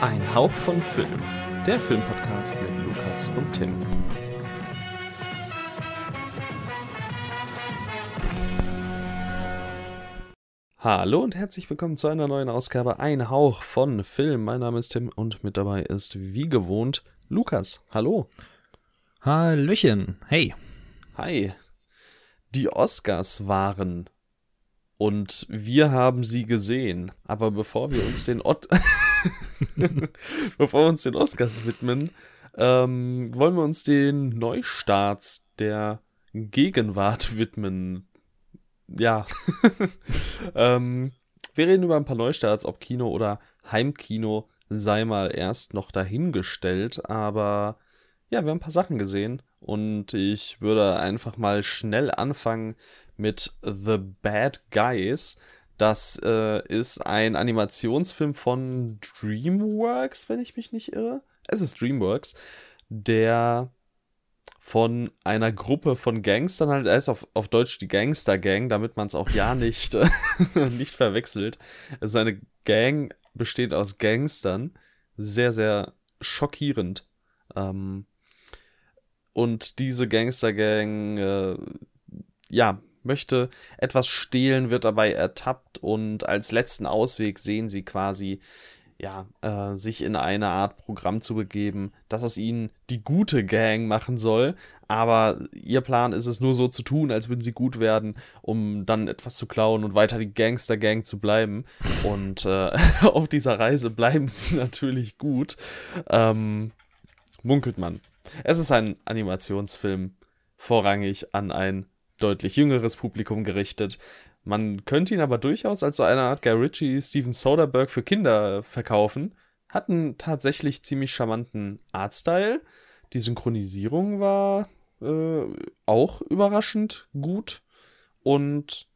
Ein Hauch von Film, der Filmpodcast mit Lukas und Tim. Hallo und herzlich willkommen zu einer neuen Ausgabe Ein Hauch von Film. Mein Name ist Tim und mit dabei ist wie gewohnt Lukas. Hallo. Hallöchen. Hey. Hi. Die Oscars waren und wir haben sie gesehen. Aber bevor wir uns den Ot bevor wir uns den Oscars widmen, ähm, wollen wir uns den Neustarts der Gegenwart widmen. Ja. ähm, wir reden über ein paar Neustarts, ob Kino oder Heimkino sei mal erst noch dahingestellt, aber ja, wir haben ein paar Sachen gesehen und ich würde einfach mal schnell anfangen mit The Bad Guys. Das äh, ist ein Animationsfilm von DreamWorks, wenn ich mich nicht irre. Es ist DreamWorks, der von einer Gruppe von Gangstern halt, er ist auf, auf Deutsch die Gangster Gang, damit man es auch ja nicht, nicht verwechselt. Es ist eine Gang, besteht aus Gangstern. Sehr, sehr schockierend. Ähm, und diese Gangster Gang, äh, ja, möchte etwas stehlen, wird dabei ertappt und als letzten Ausweg sehen sie quasi, ja, äh, sich in eine Art Programm zu begeben, das aus ihnen die gute Gang machen soll. Aber ihr Plan ist es nur so zu tun, als würden sie gut werden, um dann etwas zu klauen und weiter die Gangster-Gang zu bleiben. Und äh, auf dieser Reise bleiben sie natürlich gut. Ähm, munkelt man. Es ist ein Animationsfilm, vorrangig an ein deutlich jüngeres Publikum gerichtet. Man könnte ihn aber durchaus als so eine Art Guy Ritchie, Steven Soderbergh für Kinder verkaufen. Hat einen tatsächlich ziemlich charmanten Artstyle. Die Synchronisierung war äh, auch überraschend gut. Und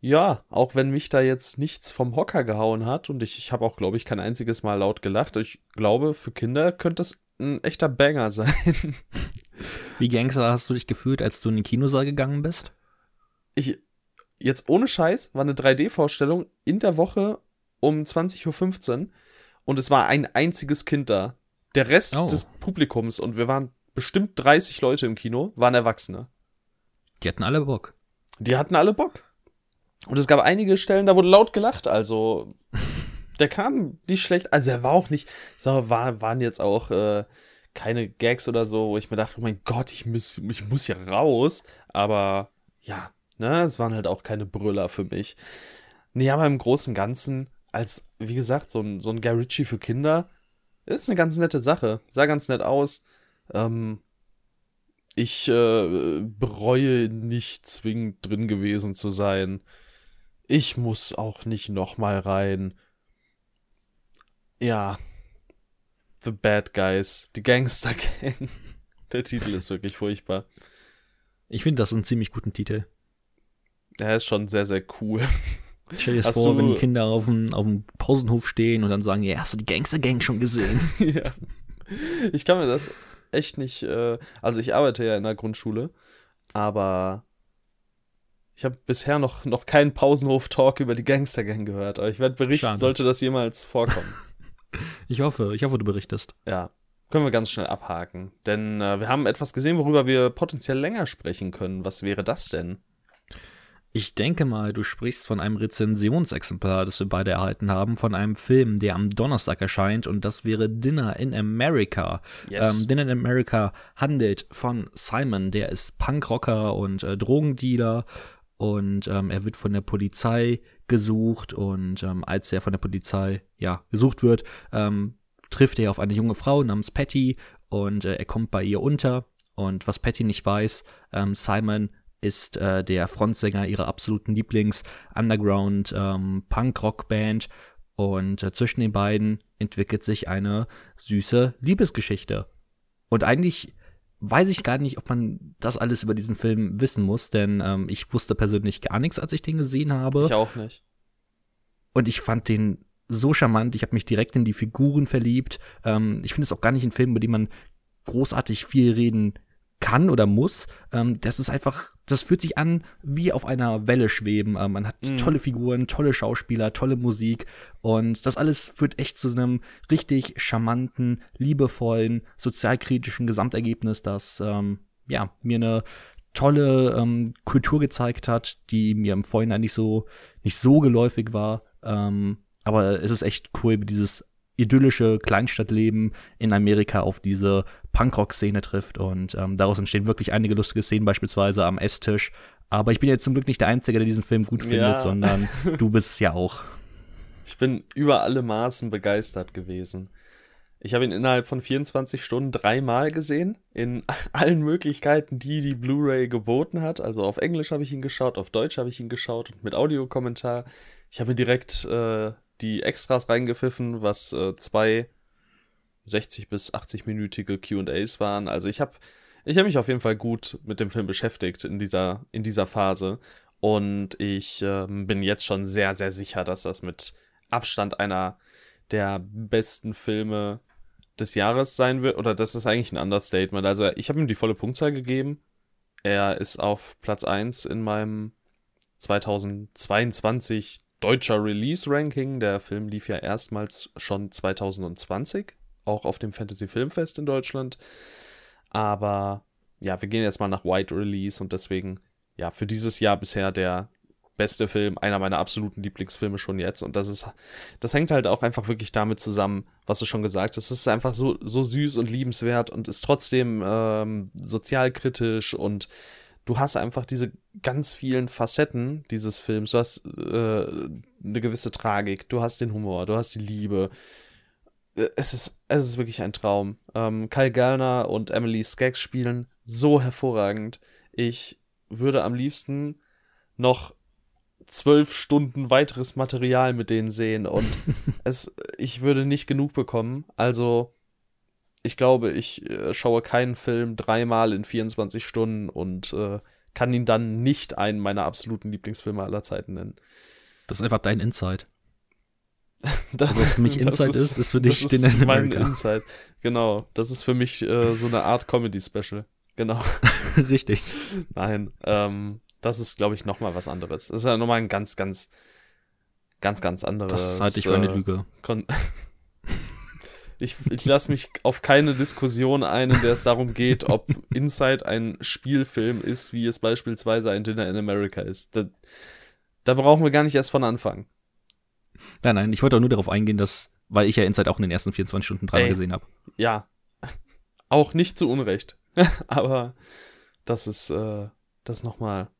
ja, auch wenn mich da jetzt nichts vom Hocker gehauen hat und ich, ich habe auch, glaube ich, kein einziges Mal laut gelacht. Ich glaube, für Kinder könnte es ein echter Banger sein. Wie Gangster hast du dich gefühlt, als du in den Kinosaal gegangen bist? Ich, jetzt ohne Scheiß, war eine 3D-Vorstellung in der Woche um 20.15 Uhr und es war ein einziges Kind da. Der Rest oh. des Publikums und wir waren bestimmt 30 Leute im Kino, waren Erwachsene. Die hatten alle Bock. Die hatten alle Bock. Und es gab einige Stellen, da wurde laut gelacht, also der kam nicht schlecht, also er war auch nicht, so, war, waren jetzt auch äh, keine Gags oder so, wo ich mir dachte, oh mein Gott, ich muss, ich muss hier raus. Aber ja, ne, es waren halt auch keine Brüller für mich. Nee, aber im Großen und Ganzen, als, wie gesagt, so ein, so ein Guy Ritchie für Kinder, ist eine ganz nette Sache. Sah ganz nett aus. Ähm, ich äh, bereue nicht zwingend drin gewesen zu sein. Ich muss auch nicht nochmal rein. Ja, The Bad Guys, die Gangster Gang. Der Titel ist wirklich furchtbar. Ich finde das einen ziemlich guten Titel. Er ist schon sehr, sehr cool. Stell dir das vor, wenn die Kinder auf dem, auf dem Pausenhof stehen und dann sagen, ja, hast du die Gangster Gang schon gesehen? ja. Ich kann mir das echt nicht, äh, also ich arbeite ja in der Grundschule, aber ich habe bisher noch, noch keinen Pausenhof-Talk über die Gangster Gang gehört, aber ich werde berichten, Schade. sollte das jemals vorkommen. Ich hoffe, ich hoffe, du berichtest. Ja, können wir ganz schnell abhaken. Denn äh, wir haben etwas gesehen, worüber wir potenziell länger sprechen können. Was wäre das denn? Ich denke mal, du sprichst von einem Rezensionsexemplar, das wir beide erhalten haben, von einem Film, der am Donnerstag erscheint, und das wäre Dinner in America. Yes. Ähm, Dinner in America handelt von Simon, der ist Punkrocker und äh, Drogendealer und ähm, er wird von der Polizei gesucht und ähm, als er von der Polizei ja gesucht wird, ähm, trifft er auf eine junge Frau namens Patty und äh, er kommt bei ihr unter und was Patty nicht weiß, ähm, Simon ist äh, der Frontsänger ihrer absoluten Lieblings Underground ähm, und äh, zwischen den beiden entwickelt sich eine süße Liebesgeschichte und eigentlich weiß ich gar nicht, ob man das alles über diesen Film wissen muss, denn ähm, ich wusste persönlich gar nichts, als ich den gesehen habe. Ich auch nicht. Und ich fand den so charmant, ich habe mich direkt in die Figuren verliebt. Ähm, ich finde es auch gar nicht ein Film, über den man großartig viel reden kann oder muss. Ähm, das ist einfach, das fühlt sich an wie auf einer Welle schweben. Äh, man hat mhm. tolle Figuren, tolle Schauspieler, tolle Musik und das alles führt echt zu einem richtig charmanten, liebevollen, sozialkritischen Gesamtergebnis, das ähm, ja mir eine tolle ähm, Kultur gezeigt hat, die mir im Vorhinein nicht so nicht so geläufig war. Ähm, aber es ist echt cool, wie dieses idyllische Kleinstadtleben in Amerika auf diese Punkrock-Szene trifft. Und ähm, daraus entstehen wirklich einige lustige Szenen, beispielsweise am Esstisch. Aber ich bin jetzt zum Glück nicht der Einzige, der diesen Film gut findet, ja. sondern du bist es ja auch. Ich bin über alle Maßen begeistert gewesen. Ich habe ihn innerhalb von 24 Stunden dreimal gesehen, in allen Möglichkeiten, die die Blu-ray geboten hat. Also auf Englisch habe ich ihn geschaut, auf Deutsch habe ich ihn geschaut und mit Audiokommentar. Ich habe mir direkt äh, die Extras reingepfiffen, was äh, zwei 60 bis 80-minütige QAs waren. Also ich habe ich hab mich auf jeden Fall gut mit dem Film beschäftigt in dieser, in dieser Phase. Und ich äh, bin jetzt schon sehr, sehr sicher, dass das mit Abstand einer der besten Filme des Jahres sein wird. Oder das ist eigentlich ein Understatement. Also ich habe ihm die volle Punktzahl gegeben. Er ist auf Platz 1 in meinem 2022 deutscher Release-Ranking. Der Film lief ja erstmals schon 2020, auch auf dem Fantasy Filmfest in Deutschland. Aber ja, wir gehen jetzt mal nach White Release und deswegen, ja, für dieses Jahr bisher der beste Film, einer meiner absoluten Lieblingsfilme schon jetzt. Und das ist, das hängt halt auch einfach wirklich damit zusammen, was du schon gesagt hast. Es ist einfach so, so süß und liebenswert und ist trotzdem ähm, sozialkritisch und du hast einfach diese ganz vielen Facetten dieses Films. Du hast äh, eine gewisse Tragik, du hast den Humor, du hast die Liebe. Äh, es ist, es ist wirklich ein Traum. Ähm, Kyle Gallner und Emily Skaggs spielen so hervorragend. Ich würde am liebsten noch zwölf Stunden weiteres Material mit denen sehen und es, ich würde nicht genug bekommen. Also, ich glaube, ich äh, schaue keinen Film dreimal in 24 Stunden und äh, kann ihn dann nicht einen meiner absoluten Lieblingsfilme aller Zeiten nennen. Das ist einfach dein Insight. das, Was für mich Insight ist, ist, ist für dich das ist mein Insight. Genau, das ist für mich äh, so eine Art Comedy-Special. Genau. Richtig. Nein, ähm, das ist, glaube ich, nochmal was anderes. Das ist ja nochmal ein ganz, ganz, ganz, ganz anderes. Das halte ich für eine äh, Lüge. Ich, ich lasse mich auf keine Diskussion ein, in der es darum geht, ob Inside ein Spielfilm ist, wie es beispielsweise ein Dinner in America ist. Da, da brauchen wir gar nicht erst von anfangen. Nein, nein, ich wollte auch nur darauf eingehen, dass, weil ich ja Inside auch in den ersten 24 Stunden dreimal gesehen habe. Ja. Auch nicht zu Unrecht. Aber das ist, äh, das nochmal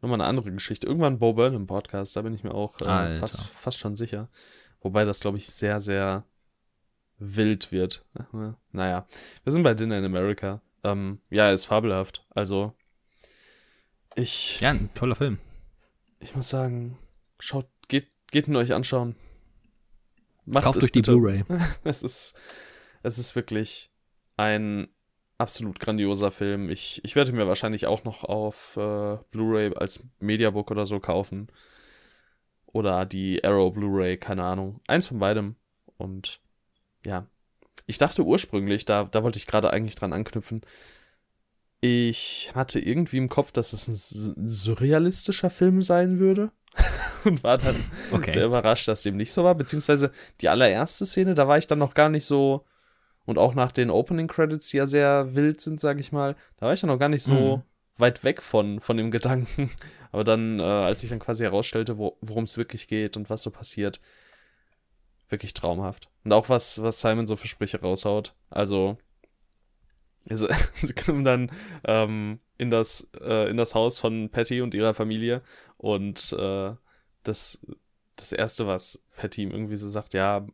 noch mal eine andere Geschichte. Irgendwann Bo Burnham Podcast, da bin ich mir auch äh, fast, fast schon sicher. Wobei das, glaube ich, sehr, sehr wild wird. Naja, wir sind bei Dinner in America. Ähm, ja, ist fabelhaft. Also, ich. Ja, ein toller Film. Ich muss sagen, schaut, geht, geht ihn euch anschauen. Macht Kauft euch die Blu-ray. es ist, es ist wirklich ein absolut grandioser Film. Ich, ich werde mir wahrscheinlich auch noch auf äh, Blu-ray als Mediabook oder so kaufen. Oder die Arrow Blu-ray, keine Ahnung. Eins von beidem. Und ja, ich dachte ursprünglich, da, da wollte ich gerade eigentlich dran anknüpfen, ich hatte irgendwie im Kopf, dass es ein surrealistischer Film sein würde. und war dann okay. sehr überrascht, dass dem nicht so war. Beziehungsweise die allererste Szene, da war ich dann noch gar nicht so. Und auch nach den Opening Credits, die ja sehr wild sind, sag ich mal, da war ich dann noch gar nicht so mhm. weit weg von, von dem Gedanken. Aber dann, äh, als ich dann quasi herausstellte, wo, worum es wirklich geht und was so passiert, wirklich traumhaft. Und auch was, was Simon so für Sprüche raushaut. Also, also sie kommen dann ähm, in, das, äh, in das Haus von Patty und ihrer Familie und äh, das, das Erste, was Patty ihm irgendwie so sagt, ja,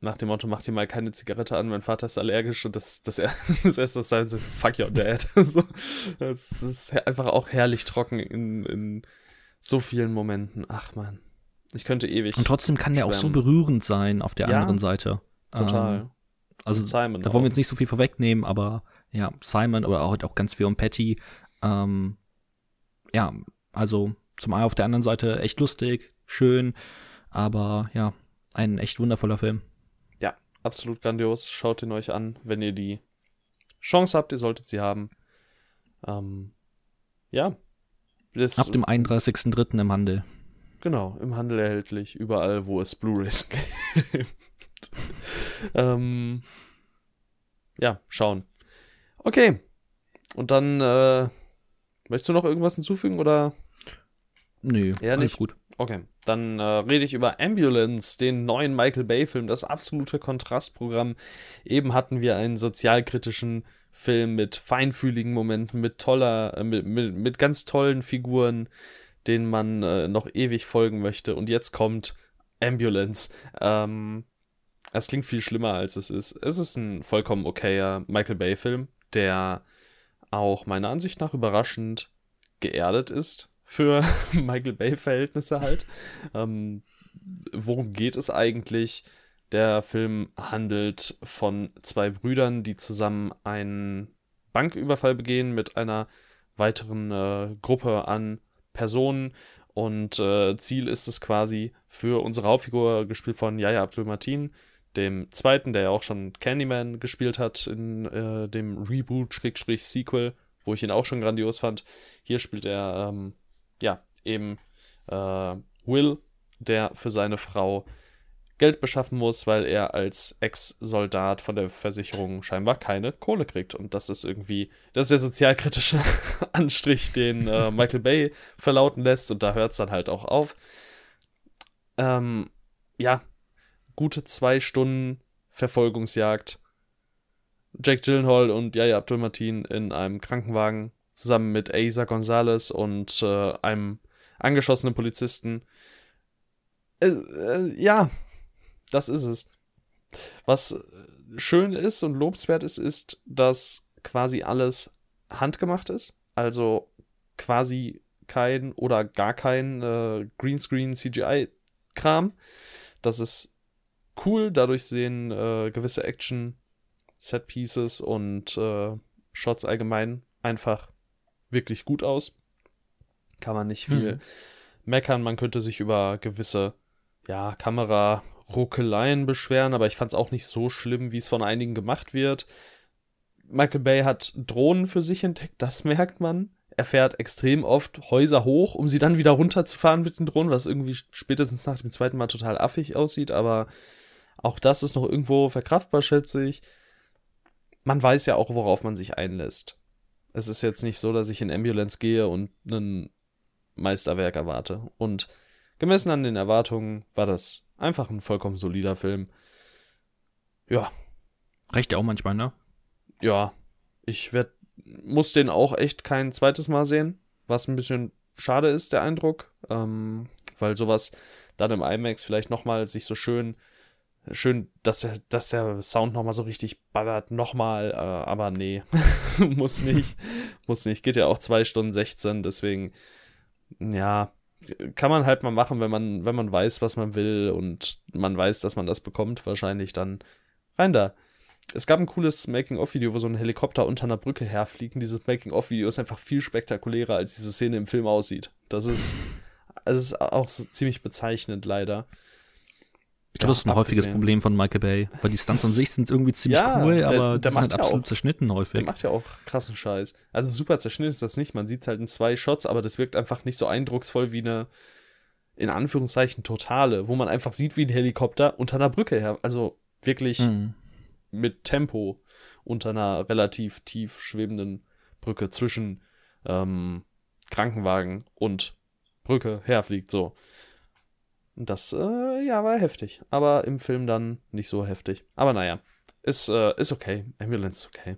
nach dem Motto, mach dir mal keine Zigarette an, mein Vater ist allergisch und das, das, das Erste, was Simon sagt, fuck your dad. so, das ist einfach auch herrlich trocken in, in so vielen Momenten. Ach man. Ich könnte ewig. Und trotzdem kann der auch so berührend sein auf der ja, anderen Seite. Total. Ähm, also Simon da wollen wir jetzt nicht so viel vorwegnehmen, aber ja, Simon oder auch, auch ganz viel um Patty. Ähm, ja, also zum einen auf der anderen Seite echt lustig, schön, aber ja, ein echt wundervoller Film. Ja, absolut grandios. Schaut ihn euch an, wenn ihr die Chance habt, ihr solltet sie haben. Ähm, ja, Das, Ab dem 31.03. im Handel. Genau, im Handel erhältlich, überall, wo es Blu-rays gibt. ähm, ja, schauen. Okay. Und dann, äh, möchtest du noch irgendwas hinzufügen oder? Nö, ja, alles gut. Okay, dann äh, rede ich über Ambulance, den neuen Michael Bay-Film, das absolute Kontrastprogramm. Eben hatten wir einen sozialkritischen Film mit feinfühligen Momenten, mit toller, äh, mit, mit, mit ganz tollen Figuren, denen man äh, noch ewig folgen möchte. Und jetzt kommt Ambulance. Ähm, es klingt viel schlimmer, als es ist. Es ist ein vollkommen okayer Michael Bay-Film, der auch meiner Ansicht nach überraschend geerdet ist für Michael Bay-Verhältnisse halt. Ähm, worum geht es eigentlich? Der Film handelt von zwei Brüdern, die zusammen einen Banküberfall begehen mit einer weiteren äh, Gruppe an Personen. Und äh, Ziel ist es quasi für unsere Hauptfigur, gespielt von Yaya Abdul Martin, dem zweiten, der ja auch schon Candyman gespielt hat in äh, dem Reboot-Sequel, wo ich ihn auch schon grandios fand. Hier spielt er, ähm, ja, eben äh, Will, der für seine Frau Geld beschaffen muss, weil er als Ex-Soldat von der Versicherung scheinbar keine Kohle kriegt. Und das ist irgendwie, das ist der sozialkritische Anstrich, den äh, Michael Bay verlauten lässt. Und da hört es dann halt auch auf. Ähm, ja, gute zwei Stunden Verfolgungsjagd. Jack Gyllenhaal und Yaya Abdul Martin in einem Krankenwagen zusammen mit Asa Gonzalez und äh, einem angeschossenen Polizisten. Äh, äh, ja, das ist es. Was schön ist und lobenswert ist, ist, dass quasi alles handgemacht ist. Also quasi kein oder gar kein äh, Greenscreen CGI-Kram. Das ist cool. Dadurch sehen äh, gewisse Action, Set Pieces und äh, Shots allgemein einfach wirklich gut aus. Kann man nicht viel mhm. meckern. Man könnte sich über gewisse ja, Kamera-Ruckeleien beschweren, aber ich fand es auch nicht so schlimm, wie es von einigen gemacht wird. Michael Bay hat Drohnen für sich entdeckt, das merkt man. Er fährt extrem oft Häuser hoch, um sie dann wieder runterzufahren mit den Drohnen, was irgendwie spätestens nach dem zweiten Mal total affig aussieht, aber auch das ist noch irgendwo verkraftbar, schätze ich. Man weiß ja auch, worauf man sich einlässt. Es ist jetzt nicht so, dass ich in Ambulance gehe und ein Meisterwerk erwarte. Und gemessen an den Erwartungen war das einfach ein vollkommen solider Film. Ja. Reicht ja auch manchmal, ne? Ja. Ich werd, muss den auch echt kein zweites Mal sehen, was ein bisschen schade ist, der Eindruck. Ähm, weil sowas dann im IMAX vielleicht nochmal sich so schön schön, dass der, dass der Sound nochmal so richtig ballert, nochmal, äh, aber nee, muss nicht, muss nicht, geht ja auch 2 Stunden 16, deswegen, ja, kann man halt mal machen, wenn man, wenn man weiß, was man will und man weiß, dass man das bekommt, wahrscheinlich dann rein da. Es gab ein cooles Making-of-Video, wo so ein Helikopter unter einer Brücke herfliegt. Und dieses Making-of-Video ist einfach viel spektakulärer, als diese Szene im Film aussieht. Das ist, das ist auch so ziemlich bezeichnend, leider. Ich glaube, das ist ein häufiges Problem von Michael Bay, weil die Stunts an sich sind irgendwie ziemlich ja, cool, aber der, der die sind halt absolut auch, zerschnitten häufig. Der macht ja auch krassen Scheiß. Also super zerschnitten ist das nicht, man sieht es halt in zwei Shots, aber das wirkt einfach nicht so eindrucksvoll wie eine, in Anführungszeichen, totale, wo man einfach sieht, wie ein Helikopter unter einer Brücke her, also wirklich mhm. mit Tempo unter einer relativ tief schwebenden Brücke zwischen ähm, Krankenwagen und Brücke herfliegt, so. Das, äh, ja, war heftig. Aber im Film dann nicht so heftig. Aber naja, ist, äh, ist okay. Ambulance ist okay.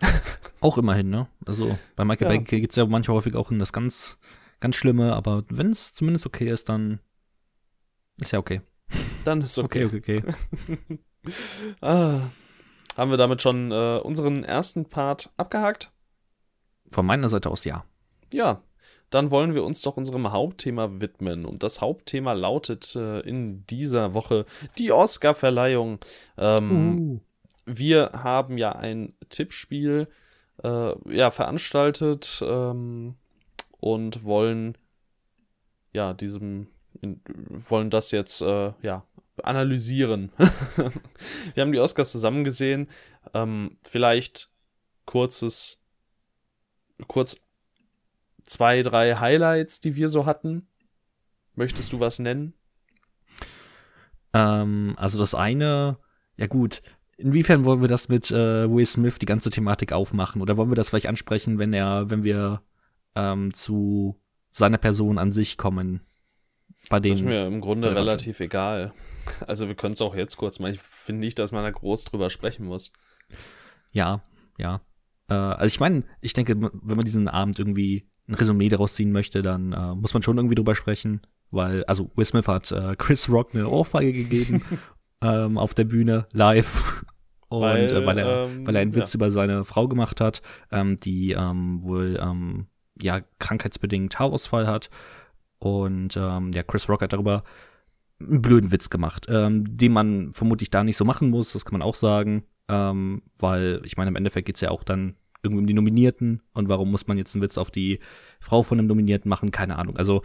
auch immerhin, ne? Also bei Michael ja. Bay geht es ja manchmal häufig auch in das ganz, ganz Schlimme, aber wenn es zumindest okay ist, dann ist ja okay. Dann ist okay. Okay, okay, okay. ah, haben wir damit schon äh, unseren ersten Part abgehakt? Von meiner Seite aus ja. Ja, dann wollen wir uns doch unserem Hauptthema widmen. Und das Hauptthema lautet äh, in dieser Woche die Oscar-Verleihung. Ähm, uh. Wir haben ja ein Tippspiel äh, ja, veranstaltet ähm, und wollen ja diesem in, wollen das jetzt äh, ja analysieren. wir haben die Oscars zusammen gesehen. Ähm, vielleicht kurzes kurz zwei, drei Highlights, die wir so hatten. Möchtest du was nennen? Ähm, also das eine, ja gut, inwiefern wollen wir das mit äh, Will Smith die ganze Thematik aufmachen? Oder wollen wir das vielleicht ansprechen, wenn er, wenn wir ähm, zu seiner Person an sich kommen? Bei denen, das ist mir im Grunde relativ egal. Also wir können es auch jetzt kurz machen. Ich finde nicht, dass man da groß drüber sprechen muss. Ja, ja. Äh, also ich meine, ich denke, wenn man diesen Abend irgendwie ein Resümee daraus ziehen möchte, dann äh, muss man schon irgendwie drüber sprechen, weil, also Will Smith hat äh, Chris Rock eine Ohrfeige gegeben ähm, auf der Bühne live. Und weil, äh, weil, er, ähm, weil er einen Witz ja. über seine Frau gemacht hat, ähm, die ähm, wohl ähm, ja krankheitsbedingt Haarausfall hat. Und ähm, ja, Chris Rock hat darüber einen blöden Witz gemacht, ähm, den man vermutlich da nicht so machen muss, das kann man auch sagen. Ähm, weil ich meine, im Endeffekt geht's ja auch dann irgendwie um die Nominierten und warum muss man jetzt einen Witz auf die Frau von einem Nominierten machen? Keine Ahnung. Also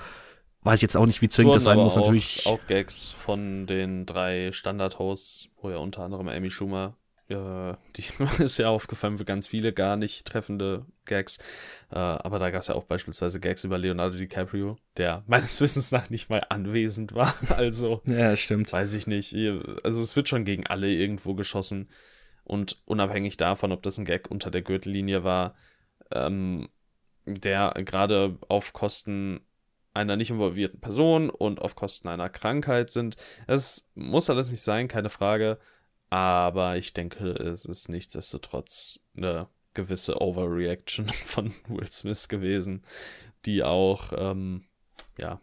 weiß ich jetzt auch nicht, wie zwingend das sein muss. Auch, natürlich auch Gags von den drei Standard-Hosts, wo ja unter anderem Amy Schumer äh, die ist ja aufgefallen für ganz viele gar nicht treffende Gags. Äh, aber da gab es ja auch beispielsweise Gags über Leonardo DiCaprio, der meines Wissens nach nicht mal anwesend war. Also, ja, stimmt. Weiß ich nicht. Also, es wird schon gegen alle irgendwo geschossen. Und unabhängig davon, ob das ein Gag unter der Gürtellinie war, ähm, der gerade auf Kosten einer nicht involvierten Person und auf Kosten einer Krankheit sind. Es muss alles nicht sein, keine Frage. Aber ich denke, es ist nichtsdestotrotz eine gewisse Overreaction von Will Smith gewesen, die auch, ähm, ja,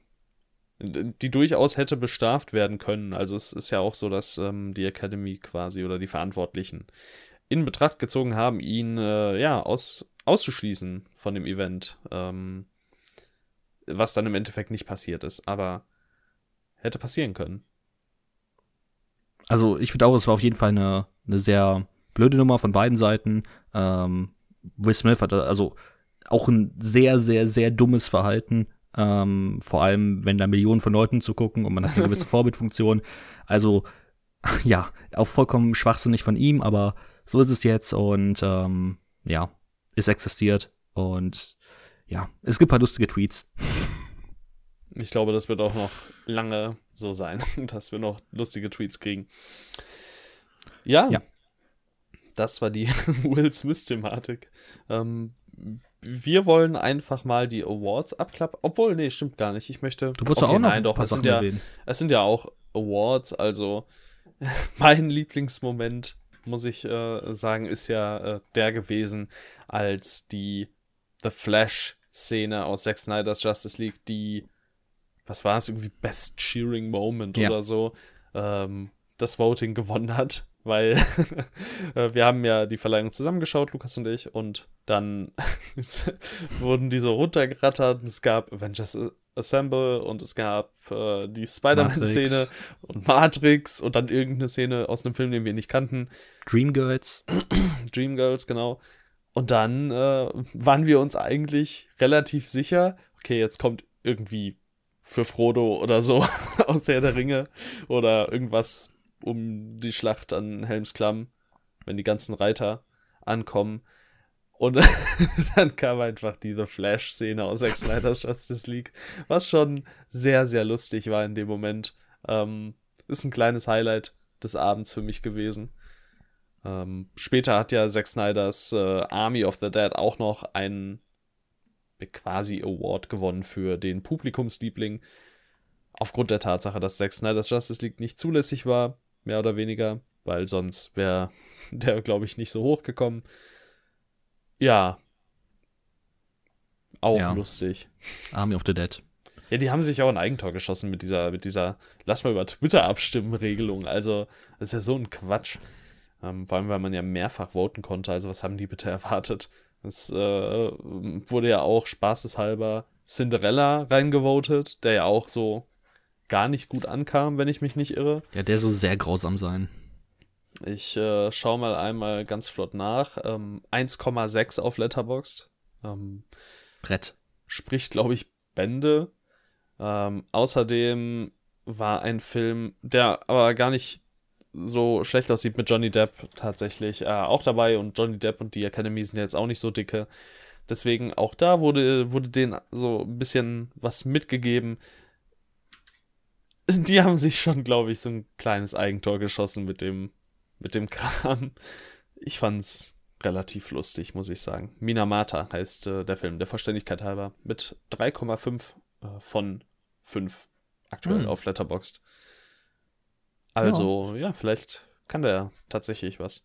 die durchaus hätte bestraft werden können. Also es ist ja auch so, dass ähm, die Academy quasi oder die Verantwortlichen in Betracht gezogen haben, ihn äh, ja aus, auszuschließen von dem Event, ähm, was dann im Endeffekt nicht passiert ist, aber hätte passieren können. Also ich finde auch, es war auf jeden Fall eine, eine sehr blöde Nummer von beiden Seiten. Ähm, Will Smith hatte also auch ein sehr, sehr, sehr dummes Verhalten. Ähm, vor allem, wenn da Millionen von Leuten zugucken und man hat eine gewisse Vorbildfunktion. Also, ja, auch vollkommen schwachsinnig von ihm, aber so ist es jetzt und ähm, ja, es existiert und ja, es gibt ein paar lustige Tweets. Ich glaube, das wird auch noch lange so sein, dass wir noch lustige Tweets kriegen. Ja, ja. das war die Will Smith-Thematik. Ähm, wir wollen einfach mal die Awards abklappen. Obwohl, nee, stimmt gar nicht. Ich möchte. Du wolltest okay, auch noch nein, doch. Es sind, ja, es sind ja auch Awards. Also mein Lieblingsmoment, muss ich äh, sagen, ist ja äh, der gewesen, als die The Flash-Szene aus Zack Snyder's Justice League, die was war es, irgendwie Best Cheering Moment ja. oder so, ähm, das Voting gewonnen hat, weil äh, wir haben ja die Verleihung zusammengeschaut, Lukas und ich, und dann wurden die so runtergerattert es gab Avengers Assemble und es gab äh, die Spider-Man-Szene und Matrix und dann irgendeine Szene aus einem Film, den wir nicht kannten. Dreamgirls. Dreamgirls, genau. Und dann äh, waren wir uns eigentlich relativ sicher, okay, jetzt kommt irgendwie für Frodo oder so aus Herr der Ringe oder irgendwas um die Schlacht an Helms Klamm, wenn die ganzen Reiter ankommen. Und dann kam einfach die The Flash-Szene aus Zack Snyder's Justice League, was schon sehr, sehr lustig war in dem Moment. Ähm, ist ein kleines Highlight des Abends für mich gewesen. Ähm, später hat ja Zack Snyder's äh, Army of the Dead auch noch einen quasi Award gewonnen für den Publikumsliebling. Aufgrund der Tatsache, dass Zack Snyder's Justice League nicht zulässig war, mehr oder weniger, weil sonst wäre der, glaube ich, nicht so hochgekommen. Ja. Auch ja. lustig. Army of the Dead. Ja, die haben sich auch ein Eigentor geschossen mit dieser, mit dieser Lass mal über Twitter abstimmen Regelung. Also, das ist ja so ein Quatsch. Ähm, vor allem, weil man ja mehrfach voten konnte. Also, was haben die bitte erwartet? Es äh, wurde ja auch spaßeshalber Cinderella reingevotet, der ja auch so gar nicht gut ankam, wenn ich mich nicht irre. Ja, der soll sehr grausam sein. Ich äh, schaue mal einmal ganz flott nach. Ähm, 1,6 auf Letterboxd. Ähm, Brett. Spricht, glaube ich, Bände. Ähm, außerdem war ein Film, der aber gar nicht so schlecht aussieht mit Johnny Depp tatsächlich äh, auch dabei und Johnny Depp und die Academy sind jetzt auch nicht so dicke. Deswegen auch da wurde, wurde denen so ein bisschen was mitgegeben. Die haben sich schon, glaube ich, so ein kleines Eigentor geschossen mit dem, mit dem Kram. Ich fand's relativ lustig, muss ich sagen. Minamata heißt äh, der Film, der Vollständigkeit halber. Mit 3,5 äh, von 5 aktuell hm. auf Letterboxd. Also, ja. ja, vielleicht kann der tatsächlich was.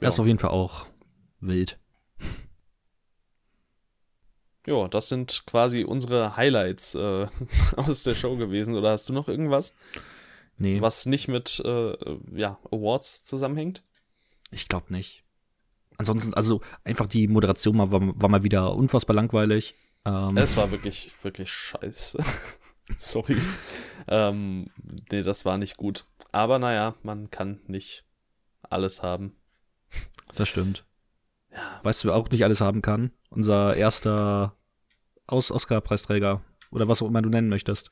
Ja. ist auf jeden Fall auch wild. Ja, das sind quasi unsere Highlights äh, aus der Show gewesen. Oder hast du noch irgendwas? Nee. Was nicht mit äh, ja, Awards zusammenhängt? Ich glaube nicht. Ansonsten, also einfach die Moderation war, war mal wieder unfassbar langweilig. Ähm, es war wirklich, wirklich scheiße. Sorry. ähm, nee, das war nicht gut. Aber naja, man kann nicht alles haben. Das stimmt. Ja. Weißt du, wer auch nicht alles haben kann? Unser erster Aus Oscar-Preisträger. Oder was auch immer du nennen möchtest.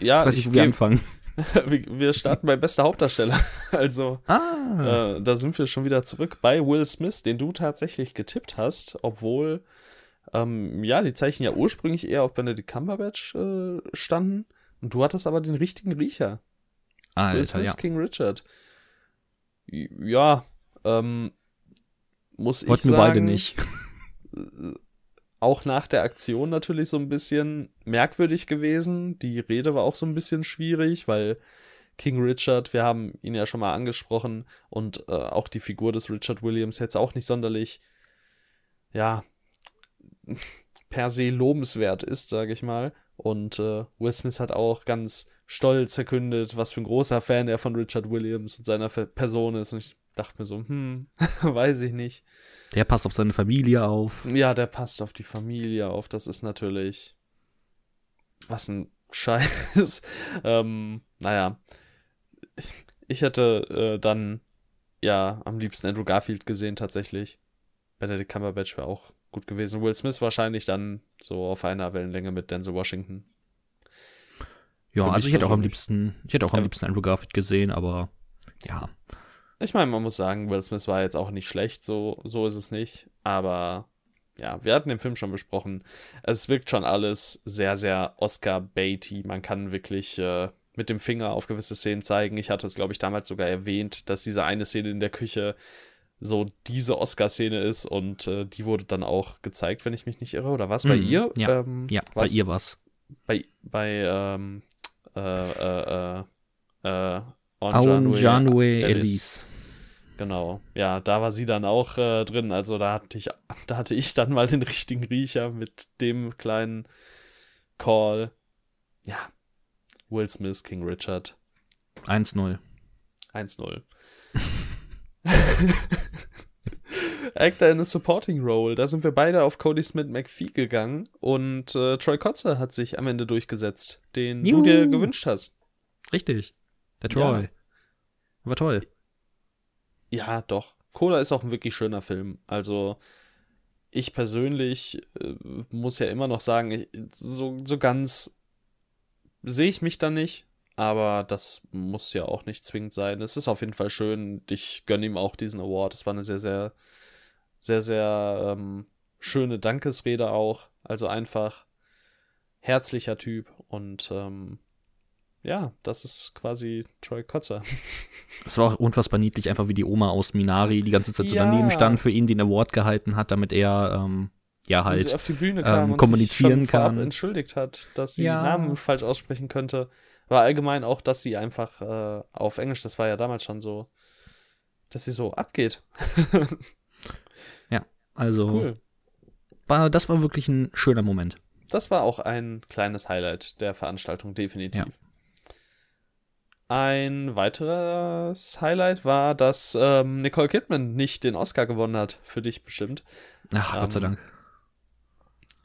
Ja, ich weiß nicht, wo wir anfangen. wir starten bei bester Hauptdarsteller. Also, ah. äh, da sind wir schon wieder zurück bei Will Smith, den du tatsächlich getippt hast, obwohl, ähm, ja, die Zeichen ja ursprünglich eher auf Benedict Cumberbatch äh, standen. Und du hattest aber den richtigen Riecher. Ah, Will Smith, ja. King Richard. Ja, ähm, muss Wollten ich sagen. Wollten wir beide nicht. Auch nach der Aktion natürlich so ein bisschen merkwürdig gewesen. Die Rede war auch so ein bisschen schwierig, weil King Richard, wir haben ihn ja schon mal angesprochen und äh, auch die Figur des Richard Williams jetzt auch nicht sonderlich, ja, per se lobenswert ist, sage ich mal. Und äh, Will Smith hat auch ganz stolz verkündet, was für ein großer Fan er von Richard Williams und seiner Person ist. Und ich dachte mir so, hm, weiß ich nicht. Der passt auf seine Familie auf. Ja, der passt auf die Familie auf. Das ist natürlich. Was ein Scheiß. ähm, naja. Ich, ich hätte äh, dann ja am liebsten Andrew Garfield gesehen, tatsächlich. Benedict Cumberbatch wäre auch gut gewesen. Will Smith wahrscheinlich dann so auf einer Wellenlänge mit Denzel Washington. Ja, also ich hätte auch am liebsten, ich hätte auch am liebsten Andrew Garfield gesehen, aber ja. Ich meine, man muss sagen, Will Smith war jetzt auch nicht schlecht, so, so ist es nicht. Aber ja, wir hatten den Film schon besprochen. Es wirkt schon alles sehr, sehr Oscar-baity. Man kann wirklich äh, mit dem Finger auf gewisse Szenen zeigen. Ich hatte es, glaube ich, damals sogar erwähnt, dass diese eine Szene in der Küche so diese Oscar-Szene ist und äh, die wurde dann auch gezeigt, wenn ich mich nicht irre. Oder was bei mm, ihr? Ja, ähm, ja bei ihr war's. Bei, bei ähm, äh, äh, äh, äh Aun Janue Elise. Genau, ja, da war sie dann auch äh, drin. Also da hatte ich, da hatte ich dann mal den richtigen Riecher mit dem kleinen Call. Ja, Will Smith, King Richard. 1-0. 1-0. Actor in a Supporting Role. Da sind wir beide auf Cody Smith McPhee gegangen und äh, Troy Kotzer hat sich am Ende durchgesetzt, den Juhu. du dir gewünscht hast. Richtig. Der Troy. Ja. War toll. Ja, doch. Cola ist auch ein wirklich schöner Film. Also, ich persönlich äh, muss ja immer noch sagen, ich, so, so ganz sehe ich mich da nicht. Aber das muss ja auch nicht zwingend sein. Es ist auf jeden Fall schön. Ich gönne ihm auch diesen Award. Es war eine sehr, sehr, sehr, sehr ähm, schöne Dankesrede auch. Also einfach herzlicher Typ. Und ähm, ja, das ist quasi Troy Kotzer. Es war auch unfassbar niedlich, einfach wie die Oma aus Minari die ganze Zeit ja. so daneben stand, für ihn den Award gehalten hat, damit er ähm, ja halt auf die Bühne kam ähm, und kommunizieren sich kann. entschuldigt hat, dass sie ja. Namen falsch aussprechen könnte. War allgemein auch, dass sie einfach äh, auf Englisch, das war ja damals schon so, dass sie so abgeht. ja, also das, cool. war, das war wirklich ein schöner Moment. Das war auch ein kleines Highlight der Veranstaltung, definitiv. Ja. Ein weiteres Highlight war, dass ähm, Nicole Kidman nicht den Oscar gewonnen hat. Für dich bestimmt. Ach, ähm, Gott sei ähm, Dank.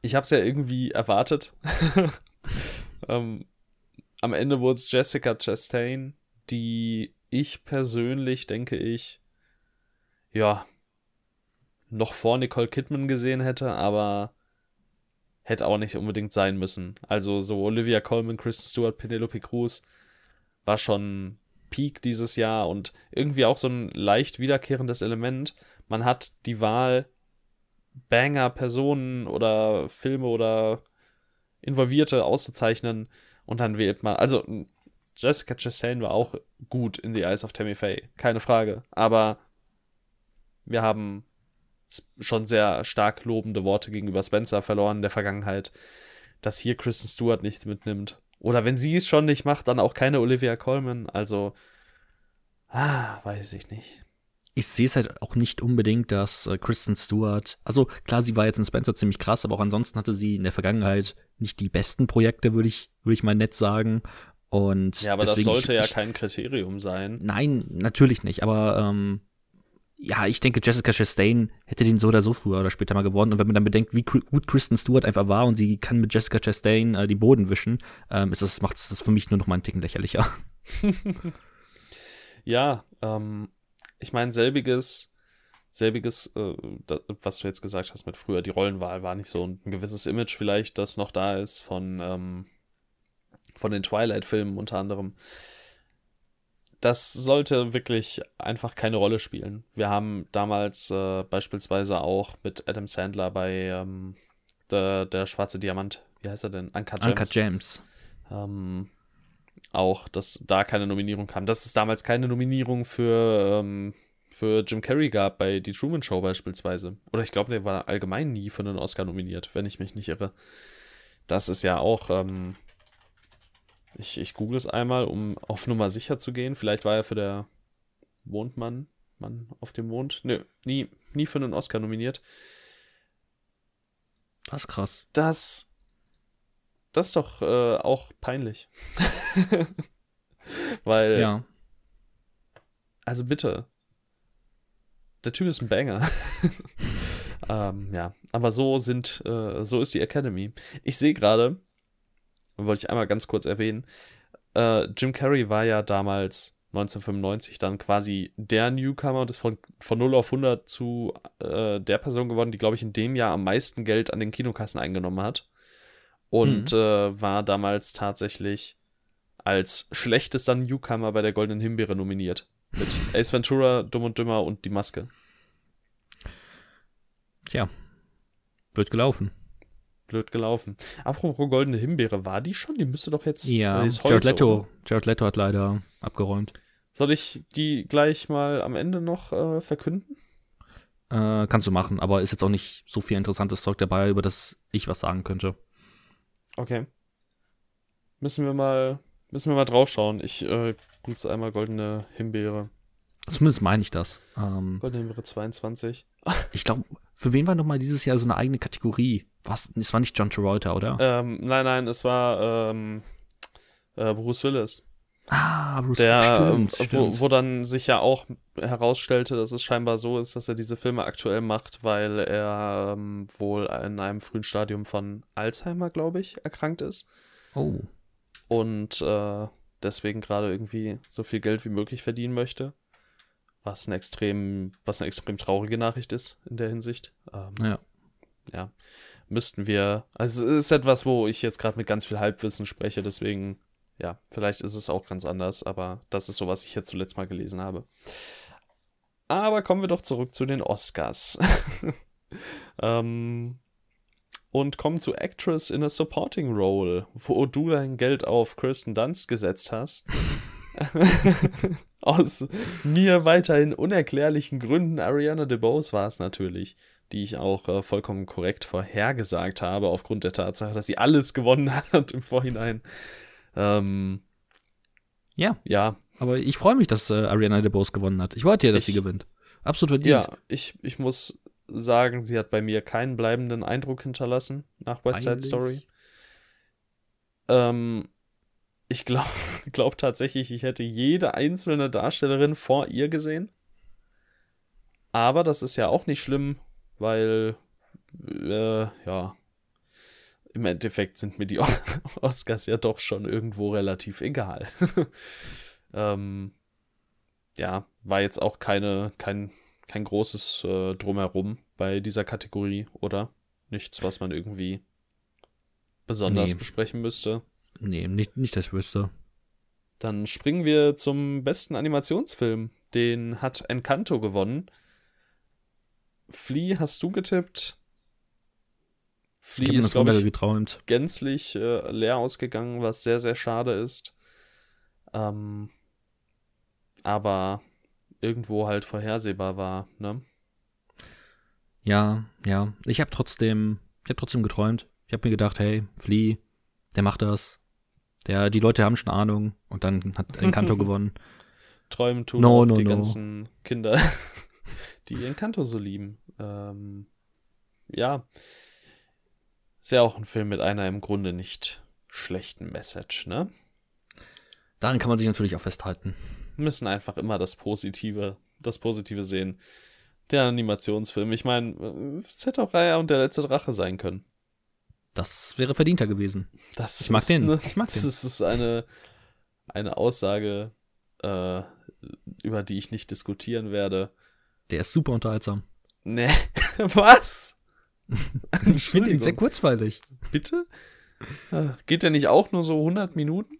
Ich habe es ja irgendwie erwartet. ähm, am Ende wurde es Jessica Chastain, die ich persönlich, denke ich, ja, noch vor Nicole Kidman gesehen hätte, aber hätte auch nicht unbedingt sein müssen. Also so Olivia Colman, Kristen Stewart, Penelope Cruz war schon Peak dieses Jahr und irgendwie auch so ein leicht wiederkehrendes Element. Man hat die Wahl Banger-Personen oder Filme oder Involvierte auszuzeichnen und dann wählt man, also Jessica Chastain war auch gut in The Eyes of Tammy Faye, keine Frage, aber wir haben schon sehr stark lobende Worte gegenüber Spencer verloren in der Vergangenheit, dass hier Kristen Stewart nichts mitnimmt. Oder wenn sie es schon nicht macht, dann auch keine Olivia Colman. Also, ah, weiß ich nicht. Ich sehe es halt auch nicht unbedingt, dass äh, Kristen Stewart, also klar, sie war jetzt in Spencer ziemlich krass, aber auch ansonsten hatte sie in der Vergangenheit nicht die besten Projekte, würde ich, würde ich mal nett sagen. Und ja, aber das sollte ich, ja kein Kriterium sein. Nein, natürlich nicht. Aber ähm, ja, ich denke, Jessica Chastain hätte den so oder so früher oder später mal gewonnen. Und wenn man dann bedenkt, wie gut Kristen Stewart einfach war und sie kann mit Jessica Chastain äh, die Boden wischen, ähm, ist das, macht das für mich nur noch mal einen Ticken lächerlicher. ja, ähm, ich meine, selbiges, selbiges, äh, da, was du jetzt gesagt hast mit früher, die Rollenwahl war nicht so ein, gewisses Image vielleicht, das noch da ist von, ähm, von den Twilight-Filmen unter anderem das sollte wirklich einfach keine Rolle spielen. Wir haben damals äh, beispielsweise auch mit Adam Sandler bei ähm, der, der schwarze Diamant, wie heißt er denn? Uncut Gems. Uncut Gems. Ähm, auch, dass da keine Nominierung kam. Dass es damals keine Nominierung für, ähm, für Jim Carrey gab bei Die Truman Show beispielsweise. Oder ich glaube, der war allgemein nie für einen Oscar nominiert, wenn ich mich nicht irre. Das ist ja auch ähm, ich, ich google es einmal, um auf Nummer sicher zu gehen. Vielleicht war er für der Mondmann, Mann auf dem Mond. Nö, nie, nie für einen Oscar nominiert. Das ist krass. Das, das ist doch äh, auch peinlich. Weil. Ja. Also bitte. Der Typ ist ein Banger. ähm, ja, aber so sind, äh, so ist die Academy. Ich sehe gerade, wollte ich einmal ganz kurz erwähnen. Äh, Jim Carrey war ja damals 1995 dann quasi der Newcomer und ist von, von 0 auf 100 zu äh, der Person geworden, die, glaube ich, in dem Jahr am meisten Geld an den Kinokassen eingenommen hat. Und mhm. äh, war damals tatsächlich als schlechtester Newcomer bei der Goldenen Himbeere nominiert. Mit Ace Ventura, Dumm und Dümmer und Die Maske. Tja, wird gelaufen blöd gelaufen. Apropos goldene Himbeere, war die schon? Die müsste doch jetzt. Ja, Jared Leto. Jared Leto hat leider abgeräumt. Soll ich die gleich mal am Ende noch äh, verkünden? Äh, kannst du machen, aber ist jetzt auch nicht so viel interessantes Zeug dabei, über das ich was sagen könnte. Okay. Müssen wir mal, müssen wir mal draufschauen. Ich äh, nutze einmal goldene Himbeere. Zumindest meine ich das. Ähm, goldene Himbeere 22. ich glaube, für wen war noch mal dieses Jahr so eine eigene Kategorie? Was? Es war nicht John Travolta, oder? Ähm, nein, nein, es war ähm, äh, Bruce Willis. Ah, Bruce Willis. stimmt, äh, stimmt. Wo, wo dann sich ja auch herausstellte, dass es scheinbar so ist, dass er diese Filme aktuell macht, weil er ähm, wohl in einem frühen Stadium von Alzheimer, glaube ich, erkrankt ist. Oh. Und äh, deswegen gerade irgendwie so viel Geld wie möglich verdienen möchte. Was, ein extrem, was eine extrem traurige Nachricht ist in der Hinsicht. Ähm, ja. Ja müssten wir, also es ist etwas, wo ich jetzt gerade mit ganz viel Halbwissen spreche, deswegen, ja, vielleicht ist es auch ganz anders, aber das ist so, was ich jetzt zuletzt mal gelesen habe. Aber kommen wir doch zurück zu den Oscars. ähm, und kommen zu Actress in a Supporting Role, wo du dein Geld auf Kirsten Dunst gesetzt hast. Aus mir weiterhin unerklärlichen Gründen Ariana DeBose war es natürlich die ich auch äh, vollkommen korrekt vorhergesagt habe, aufgrund der Tatsache, dass sie alles gewonnen hat im Vorhinein. Ähm, ja. Ja. Aber ich freue mich, dass äh, Ariana DeBose gewonnen hat. Ich wollte ja, dass ich, sie gewinnt. Absolut verdient. Ja, ich, ich muss sagen, sie hat bei mir keinen bleibenden Eindruck hinterlassen nach West Side Story. Ähm, ich glaube glaub tatsächlich, ich hätte jede einzelne Darstellerin vor ihr gesehen. Aber das ist ja auch nicht schlimm, weil, äh, ja, im Endeffekt sind mir die Oscars ja doch schon irgendwo relativ egal. ähm, ja, war jetzt auch keine, kein, kein großes äh, Drumherum bei dieser Kategorie, oder? Nichts, was man irgendwie besonders nee. besprechen müsste. Nee, nicht, nicht, dass ich wüsste. Dann springen wir zum besten Animationsfilm. Den hat Encanto gewonnen. Flea hast du getippt. Flea ist, glaube ich, geträumt. gänzlich äh, leer ausgegangen, was sehr, sehr schade ist. Ähm, aber irgendwo halt vorhersehbar war, ne? Ja, ja. Ich habe trotzdem, ich habe trotzdem geträumt. Ich habe mir gedacht, hey, Flea, der macht das. Der, die Leute haben schon Ahnung und dann hat Encanto gewonnen. Träumen tun no, no, die no. ganzen Kinder, die Encanto so lieben. Ähm, ja, ist ja auch ein Film mit einer im Grunde nicht schlechten Message, ne? Daran kann man sich natürlich auch festhalten. Wir müssen einfach immer das Positive, das Positive sehen. Der Animationsfilm. Ich meine, es hätte auch Raya und der letzte Drache sein können. Das wäre verdienter gewesen. Das ich mag den. Eine, ich mag den. Das ist eine, eine Aussage, äh, über die ich nicht diskutieren werde. Der ist super unterhaltsam. Nee, was? ich finde ihn sehr kurzweilig. Bitte? Äh, geht der nicht auch nur so 100 Minuten?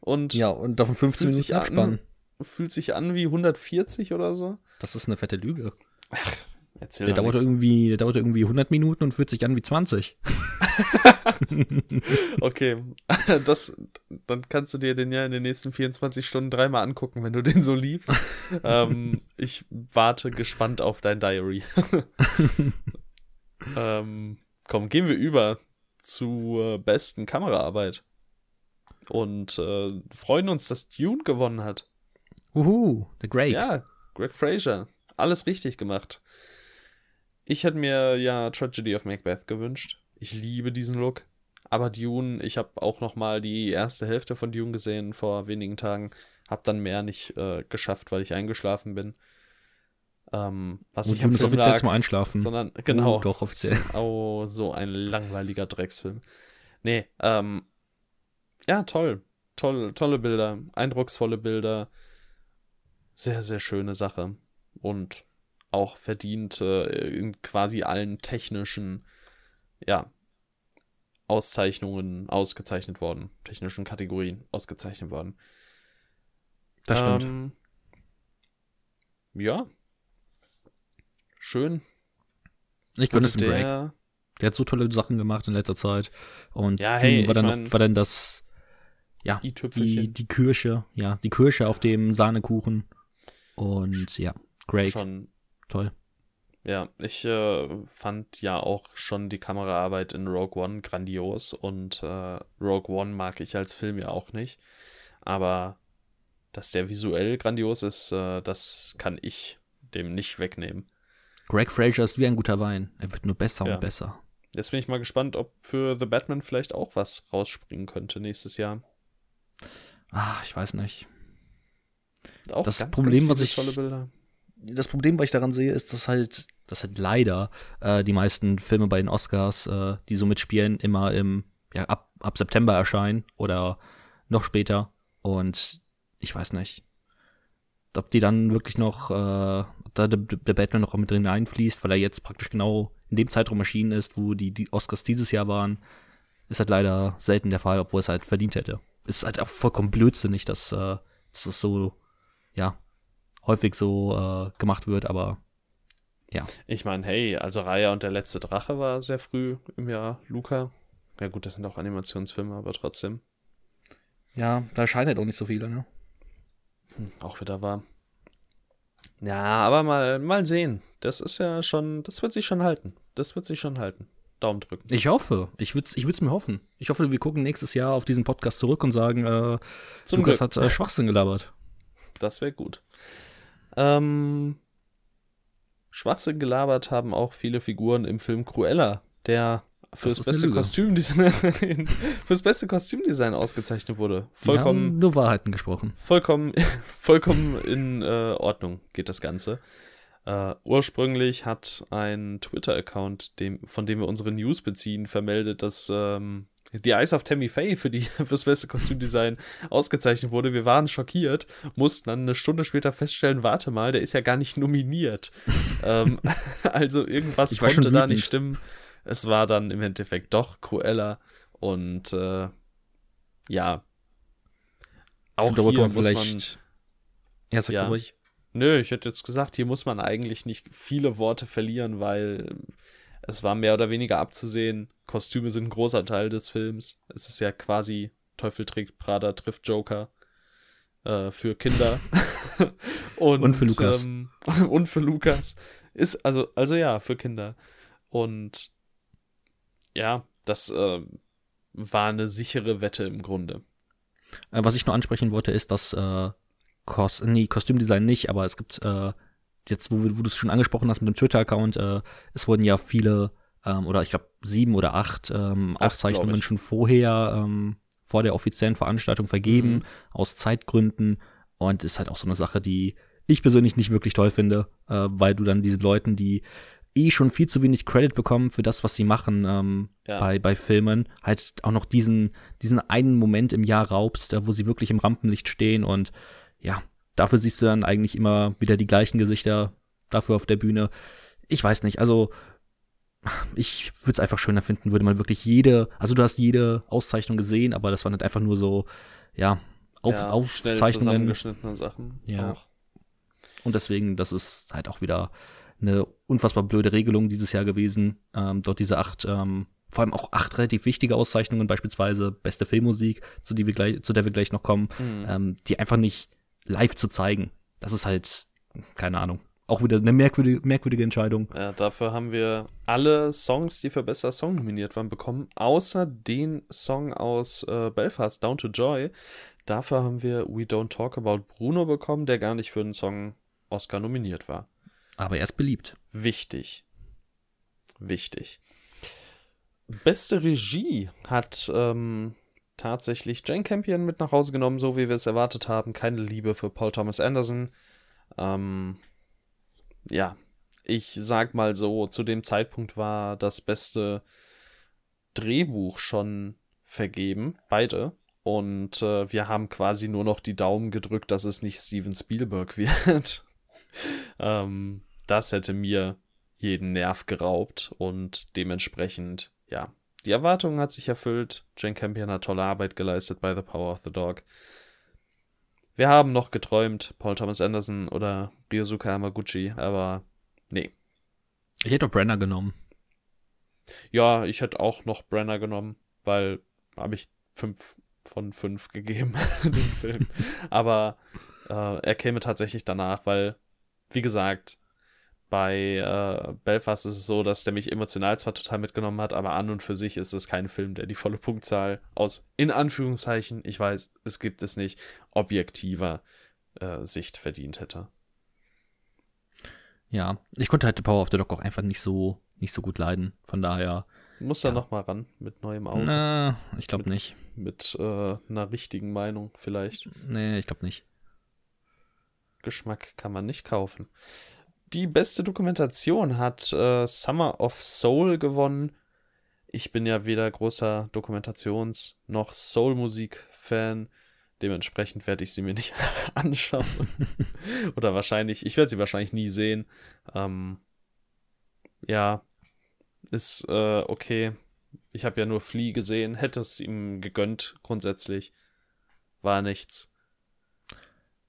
Und ja, und davon 15 Minuten Abspann. Fühlt sich an wie 140 oder so? Das ist eine fette Lüge. Ach, erzähl Der dauert irgendwie, der dauert irgendwie 100 Minuten und fühlt sich an wie 20. okay, das, dann kannst du dir den ja in den nächsten 24 Stunden dreimal angucken, wenn du den so liebst. ähm, ich warte gespannt auf dein Diary. ähm, komm, gehen wir über zur besten Kameraarbeit. Und äh, freuen uns, dass Dune gewonnen hat. Uhu, der Greg. Ja, Greg Fraser. Alles richtig gemacht. Ich hätte mir ja Tragedy of Macbeth gewünscht. Ich liebe diesen Look. Aber Dune, ich habe auch noch mal die erste Hälfte von Dune gesehen vor wenigen Tagen. Hab dann mehr nicht äh, geschafft, weil ich eingeschlafen bin. Ähm, was Und ich Film offiziell lag, zum Einschlafen. Sondern, genau. Oh, doch, offiziell. Oh, so ein langweiliger Drecksfilm. Nee, ähm, ja, toll. Toll, tolle Bilder, eindrucksvolle Bilder. Sehr, sehr schöne Sache. Und auch verdient äh, in quasi allen technischen, ja, Auszeichnungen ausgezeichnet worden. Technischen Kategorien ausgezeichnet worden. Das stimmt. Ähm, ja, schön. Ich gönne es dem Break. Der hat so tolle Sachen gemacht in letzter Zeit. Und ja, hey, war, dann, mein, war dann das, ja, die, die Kirsche, ja, die Kirsche auf dem Sahnekuchen. Und ja, Greg. Schon toll. Ja, ich äh, fand ja auch schon die Kameraarbeit in Rogue One grandios und äh, Rogue One mag ich als Film ja auch nicht. Aber dass der visuell grandios ist, äh, das kann ich dem nicht wegnehmen. Greg Fraser ist wie ein guter Wein. Er wird nur besser ja. und besser. Jetzt bin ich mal gespannt, ob für The Batman vielleicht auch was rausspringen könnte nächstes Jahr. Ah, ich weiß nicht. Auch das ganz, Problem, ganz was ich tolle Bilder. Das Problem, was ich daran sehe, ist, dass halt, dass halt leider äh, die meisten Filme bei den Oscars, äh, die so mitspielen, immer im ja, ab, ab September erscheinen oder noch später. Und ich weiß nicht, ob die dann wirklich noch äh, da der, der Batman noch mit drin einfließt, weil er jetzt praktisch genau in dem Zeitraum erschienen ist, wo die, die Oscars dieses Jahr waren, ist halt leider selten der Fall, obwohl es halt verdient hätte. Ist halt auch vollkommen blödsinnig, dass, äh, dass das so, ja, häufig so äh, gemacht wird, aber ja. Ich meine, hey, also Raya und der letzte Drache war sehr früh im Jahr, Luca. Ja gut, das sind auch Animationsfilme, aber trotzdem. Ja, da erscheinen halt auch nicht so viele, ne? Hm, auch wieder wahr. Ja, aber mal, mal sehen. Das ist ja schon, das wird sich schon halten. Das wird sich schon halten. Daumen drücken. Ich hoffe. Ich würde es ich mir hoffen. Ich hoffe, wir gucken nächstes Jahr auf diesen Podcast zurück und sagen, äh, Zum Lukas Glück. hat äh, Schwachsinn gelabert. Das wäre gut. Ähm, Schwachsinn gelabert haben auch viele Figuren im Film Cruella, der fürs beste Kostümdesign fürs beste Kostümdesign ausgezeichnet wurde. Vollkommen nur Wahrheiten gesprochen. Vollkommen vollkommen in äh, Ordnung geht das Ganze. Uh, ursprünglich hat ein Twitter-Account, von dem wir unsere News beziehen, vermeldet, dass ähm, die Eyes of Tammy Faye für die fürs beste Kostümdesign ausgezeichnet wurde. Wir waren schockiert, mussten dann eine Stunde später feststellen, warte mal, der ist ja gar nicht nominiert. ähm, also irgendwas konnte da nicht stimmen es war dann im Endeffekt doch Cruella und äh, ja. Auch hier muss man. Ja, sag ja. ruhig. Nö, ich hätte jetzt gesagt, hier muss man eigentlich nicht viele Worte verlieren, weil es war mehr oder weniger abzusehen, Kostüme sind ein großer Teil des Films. Es ist ja quasi Teufel trägt Prada trifft Joker äh, für Kinder. und, und, für Lukas. Ähm, und für Lukas. Ist also, also ja, für Kinder. Und ja, das äh, war eine sichere Wette im Grunde. Äh, was ich nur ansprechen wollte, ist, dass äh, Kos nee, Kostümdesign nicht, aber es gibt äh, jetzt, wo, wo du es schon angesprochen hast mit dem Twitter-Account, äh, es wurden ja viele ähm, oder ich glaube sieben oder acht ähm, acht, Auszeichnungen schon vorher ähm, vor der offiziellen Veranstaltung vergeben, mhm. aus Zeitgründen. Und ist halt auch so eine Sache, die ich persönlich nicht wirklich toll finde, äh, weil du dann diesen Leuten, die eh schon viel zu wenig Credit bekommen für das, was sie machen ähm, ja. bei, bei Filmen, halt auch noch diesen, diesen einen Moment im Jahr raubst, wo sie wirklich im Rampenlicht stehen und ja, dafür siehst du dann eigentlich immer wieder die gleichen Gesichter dafür auf der Bühne. Ich weiß nicht, also ich würde es einfach schöner finden, würde man wirklich jede, also du hast jede Auszeichnung gesehen, aber das waren halt einfach nur so, ja, auf, ja, Aufzeichnungen. Sachen. Ja. Auch. Und deswegen, das ist halt auch wieder eine unfassbar blöde Regelung dieses Jahr gewesen. Ähm, dort diese acht, ähm, vor allem auch acht relativ wichtige Auszeichnungen, beispielsweise beste Filmmusik, zu, die wir gleich, zu der wir gleich noch kommen, mhm. ähm, die einfach nicht live zu zeigen. Das ist halt, keine Ahnung auch wieder eine merkwürdige, merkwürdige Entscheidung. Ja, dafür haben wir alle Songs, die für bester Song nominiert waren, bekommen, außer den Song aus äh, Belfast, Down to Joy. Dafür haben wir We Don't Talk About Bruno bekommen, der gar nicht für einen Song Oscar nominiert war. Aber er ist beliebt. Wichtig. Wichtig. Beste Regie hat ähm, tatsächlich Jane Campion mit nach Hause genommen, so wie wir es erwartet haben. Keine Liebe für Paul Thomas Anderson. Ähm, ja, ich sag mal so, zu dem Zeitpunkt war das beste Drehbuch schon vergeben, beide. Und äh, wir haben quasi nur noch die Daumen gedrückt, dass es nicht Steven Spielberg wird. ähm, das hätte mir jeden Nerv geraubt und dementsprechend, ja, die Erwartung hat sich erfüllt. Jane Campion hat tolle Arbeit geleistet bei The Power of the Dog. Wir haben noch geträumt, Paul Thomas Anderson oder Ryosuke Hamaguchi, aber nee. Ich hätte auch Brenner genommen. Ja, ich hätte auch noch Brenner genommen, weil habe ich fünf von fünf gegeben, den Film. Aber äh, er käme tatsächlich danach, weil, wie gesagt, bei äh, Belfast ist es so, dass der mich emotional zwar total mitgenommen hat, aber an und für sich ist es kein Film, der die volle Punktzahl aus, in Anführungszeichen, ich weiß, es gibt es nicht, objektiver äh, Sicht verdient hätte. Ja, ich konnte halt The Power of the Dog auch einfach nicht so, nicht so gut leiden. Von daher. Muss da ja. nochmal ran mit neuem Auto. Na, ich glaube nicht. Mit äh, einer richtigen Meinung vielleicht. Nee, ich glaube nicht. Geschmack kann man nicht kaufen. Die beste Dokumentation hat äh, Summer of Soul gewonnen. Ich bin ja weder großer Dokumentations- noch Soul-Musik-Fan. Dementsprechend werde ich sie mir nicht anschauen. Oder wahrscheinlich, ich werde sie wahrscheinlich nie sehen. Ähm, ja, ist äh, okay. Ich habe ja nur Flea gesehen, hätte es ihm gegönnt, grundsätzlich. War nichts.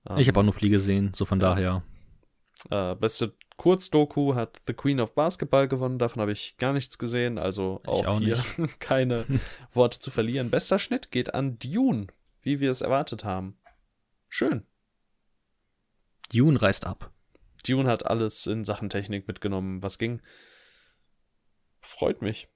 Ähm, ich habe auch nur Flea gesehen, so von ja. daher. Äh, beste Kurzdoku hat The Queen of Basketball gewonnen. Davon habe ich gar nichts gesehen. Also auch, auch hier keine Worte zu verlieren. Bester Schnitt geht an Dune, wie wir es erwartet haben. Schön. Dune reißt ab. Dune hat alles in Sachen Technik mitgenommen, was ging. Freut mich.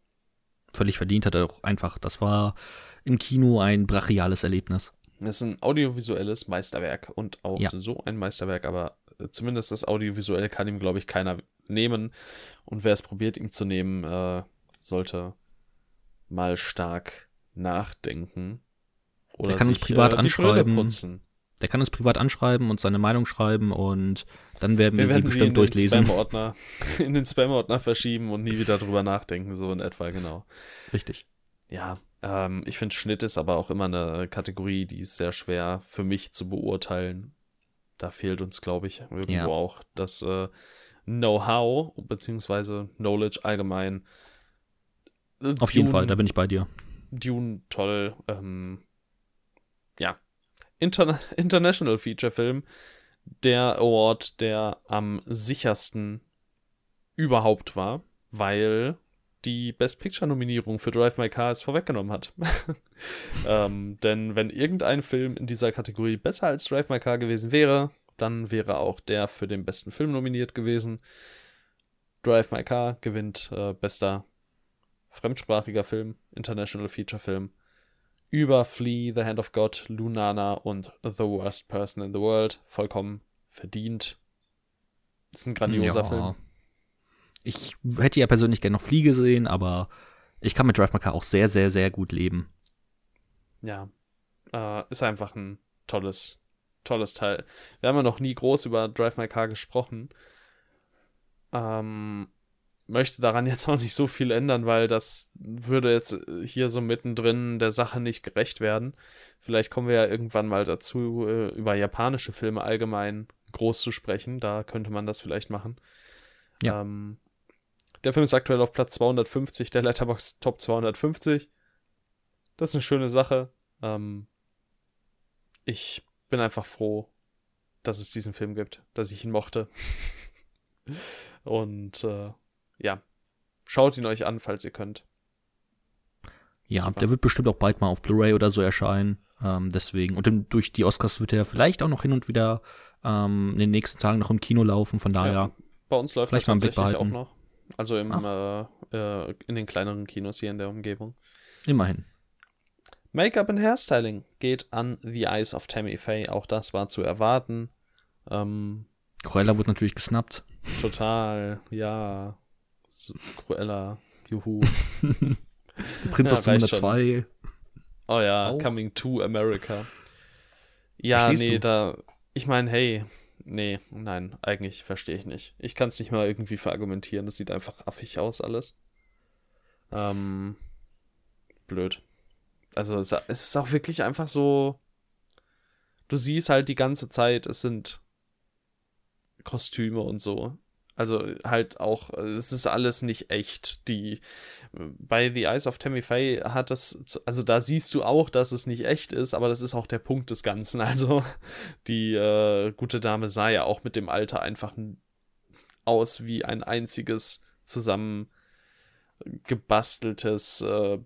Völlig verdient hat er auch einfach. Das war im Kino ein brachiales Erlebnis. Es ist ein audiovisuelles Meisterwerk und auch ja. so ein Meisterwerk, aber zumindest das Audiovisuelle kann ihm, glaube ich, keiner nehmen. Und wer es probiert, ihm zu nehmen, äh, sollte mal stark nachdenken. Oder der kann sich, uns privat äh, anschreiben. Der kann uns privat anschreiben und seine Meinung schreiben und dann werden wir, wir werden sie bestimmt sie in durchlesen. Den in den Spam-Ordner verschieben und nie wieder drüber nachdenken, so in etwa, genau. Richtig. Ja, ähm, ich finde, Schnitt ist aber auch immer eine Kategorie, die ist sehr schwer für mich zu beurteilen da fehlt uns, glaube ich, irgendwo ja. auch das äh, Know-how beziehungsweise Knowledge allgemein. Äh, Auf Dune, jeden Fall, da bin ich bei dir. Dune, toll. Ähm, ja. Interna International Feature Film. Der Award, der am sichersten überhaupt war, weil die Best Picture-Nominierung für Drive My Car jetzt vorweggenommen hat. ähm, denn wenn irgendein Film in dieser Kategorie besser als Drive My Car gewesen wäre, dann wäre auch der für den besten Film nominiert gewesen. Drive My Car gewinnt äh, bester fremdsprachiger Film, International Feature Film. Über Flea, The Hand of God, Lunana und The Worst Person in the World. Vollkommen verdient. Ist ein grandioser ja. Film. Ich hätte ja persönlich gerne noch Flea gesehen, aber ich kann mit Drive My Car auch sehr, sehr, sehr gut leben. Ja. Äh, ist einfach ein tolles, tolles Teil. Wir haben ja noch nie groß über Drive My Car gesprochen. Ähm, möchte daran jetzt auch nicht so viel ändern, weil das würde jetzt hier so mittendrin der Sache nicht gerecht werden. Vielleicht kommen wir ja irgendwann mal dazu, äh, über japanische Filme allgemein groß zu sprechen. Da könnte man das vielleicht machen. Ja. Ähm, der Film ist aktuell auf Platz 250 der Letterbox Top 250. Das ist eine schöne Sache. Ähm, ich bin einfach froh, dass es diesen Film gibt, dass ich ihn mochte. Und äh, ja, schaut ihn euch an, falls ihr könnt. Ja, Super. der wird bestimmt auch bald mal auf Blu-ray oder so erscheinen. Ähm, deswegen. Und im, durch die Oscars wird er vielleicht auch noch hin und wieder ähm, in den nächsten Tagen noch im Kino laufen. Von daher. Ja, bei uns läuft vielleicht er tatsächlich auch noch. Also im, äh, äh, in den kleineren Kinos hier in der Umgebung. Immerhin. Make-up und Hairstyling geht an The Eyes of Tammy Faye. Auch das war zu erwarten. Ähm, Cruella wurde natürlich gesnappt. Total, ja. Cruella, juhu. Prinz ja, aus 102. Oh ja, auch. Coming to America. Ja, Verstehst nee, du? da. Ich meine, hey, nee, nein, eigentlich verstehe ich nicht. Ich kann es nicht mal irgendwie verargumentieren. Das sieht einfach affig aus, alles. Ähm, blöd. Also, es ist auch wirklich einfach so. Du siehst halt die ganze Zeit, es sind Kostüme und so. Also halt auch, es ist alles nicht echt. Die bei The Eyes of Tammy Faye hat das, also da siehst du auch, dass es nicht echt ist, aber das ist auch der Punkt des Ganzen. Also die äh, gute Dame sah ja auch mit dem Alter einfach aus wie ein einziges zusammengebasteltes äh,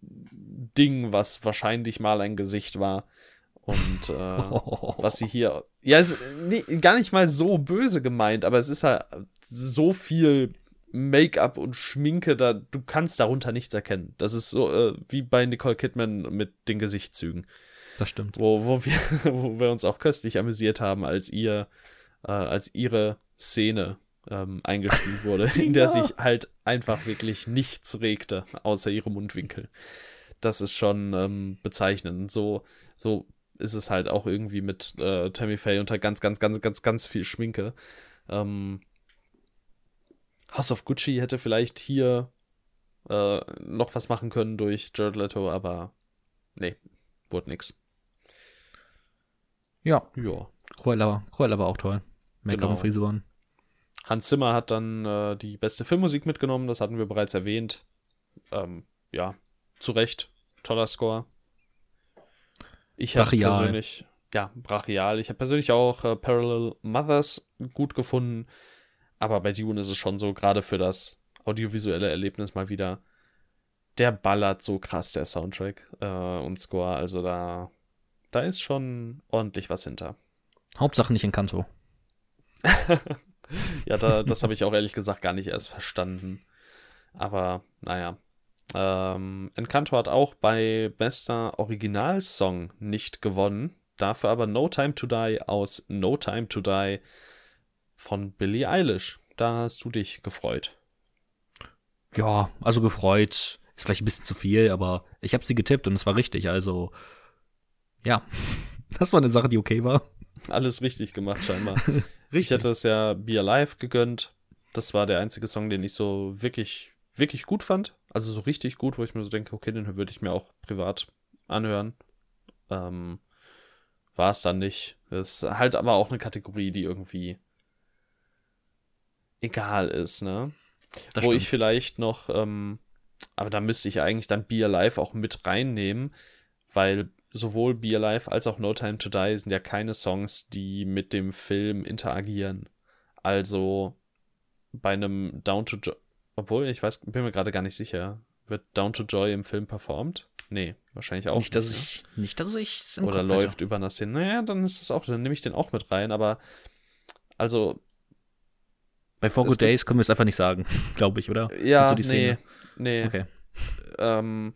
Ding, was wahrscheinlich mal ein Gesicht war. Und äh, was sie hier. Ja, ist nee, gar nicht mal so böse gemeint, aber es ist halt so viel Make-up und Schminke, da du kannst darunter nichts erkennen. Das ist so äh, wie bei Nicole Kidman mit den Gesichtszügen. Das stimmt. Wo, wo, wir, wo wir uns auch köstlich amüsiert haben, als ihr, äh, als ihre Szene ähm, eingespielt wurde, in der ja. sich halt einfach wirklich nichts regte, außer ihre Mundwinkel. Das ist schon ähm, bezeichnend. So, so ist es halt auch irgendwie mit äh, Tammy Faye unter ganz, ganz, ganz, ganz, ganz viel Schminke. Ähm, House of Gucci hätte vielleicht hier äh, noch was machen können durch Jared Leto, aber nee, wurde nix. Ja. Ja. Cruella, Cruella war auch toll. Make-up genau. und Frisuren. Hans Zimmer hat dann äh, die beste Filmmusik mitgenommen, das hatten wir bereits erwähnt. Ähm, ja, zu Recht. Toller Score. Ich habe persönlich, ja, brachial. Ich habe persönlich auch äh, Parallel Mothers gut gefunden. Aber bei Dune ist es schon so, gerade für das audiovisuelle Erlebnis mal wieder, der ballert so krass, der Soundtrack äh, und Score. Also da, da ist schon ordentlich was hinter. Hauptsache nicht in Kanto. ja, da, das habe ich auch ehrlich gesagt gar nicht erst verstanden. Aber naja, ähm, Encanto hat auch bei bester Originalsong nicht gewonnen. Dafür aber No Time to Die aus No Time to Die von Billie Eilish. Da hast du dich gefreut. Ja, also gefreut ist vielleicht ein bisschen zu viel, aber ich habe sie getippt und es war richtig. Also ja, das war eine Sache, die okay war. Alles richtig gemacht scheinbar. richtig. Ich hätte es ja Be Alive gegönnt. Das war der einzige Song, den ich so wirklich, wirklich gut fand. Also so richtig gut, wo ich mir so denke, okay, den würde ich mir auch privat anhören. Ähm, war es dann nicht. Das ist halt aber auch eine Kategorie, die irgendwie egal ist, ne? Das wo stimmt. ich vielleicht noch, ähm, aber da müsste ich eigentlich dann Be Alive auch mit reinnehmen, weil sowohl Be Alive als auch No Time to Die sind ja keine Songs, die mit dem Film interagieren. Also bei einem Down to Obwohl, ich weiß, bin mir gerade gar nicht sicher. Wird Down to Joy im Film performt? Nee, wahrscheinlich auch nicht. Dass nicht, ich, ne? Nicht, dass ich Oder Kopf läuft hätte. über einer Szene. Naja, dann ist es auch, dann nehme ich den auch mit rein, aber also. Bei Four Good Days können wir es einfach nicht sagen, glaube ich, oder? Ja, nee, Szene? nee. Okay. Ähm,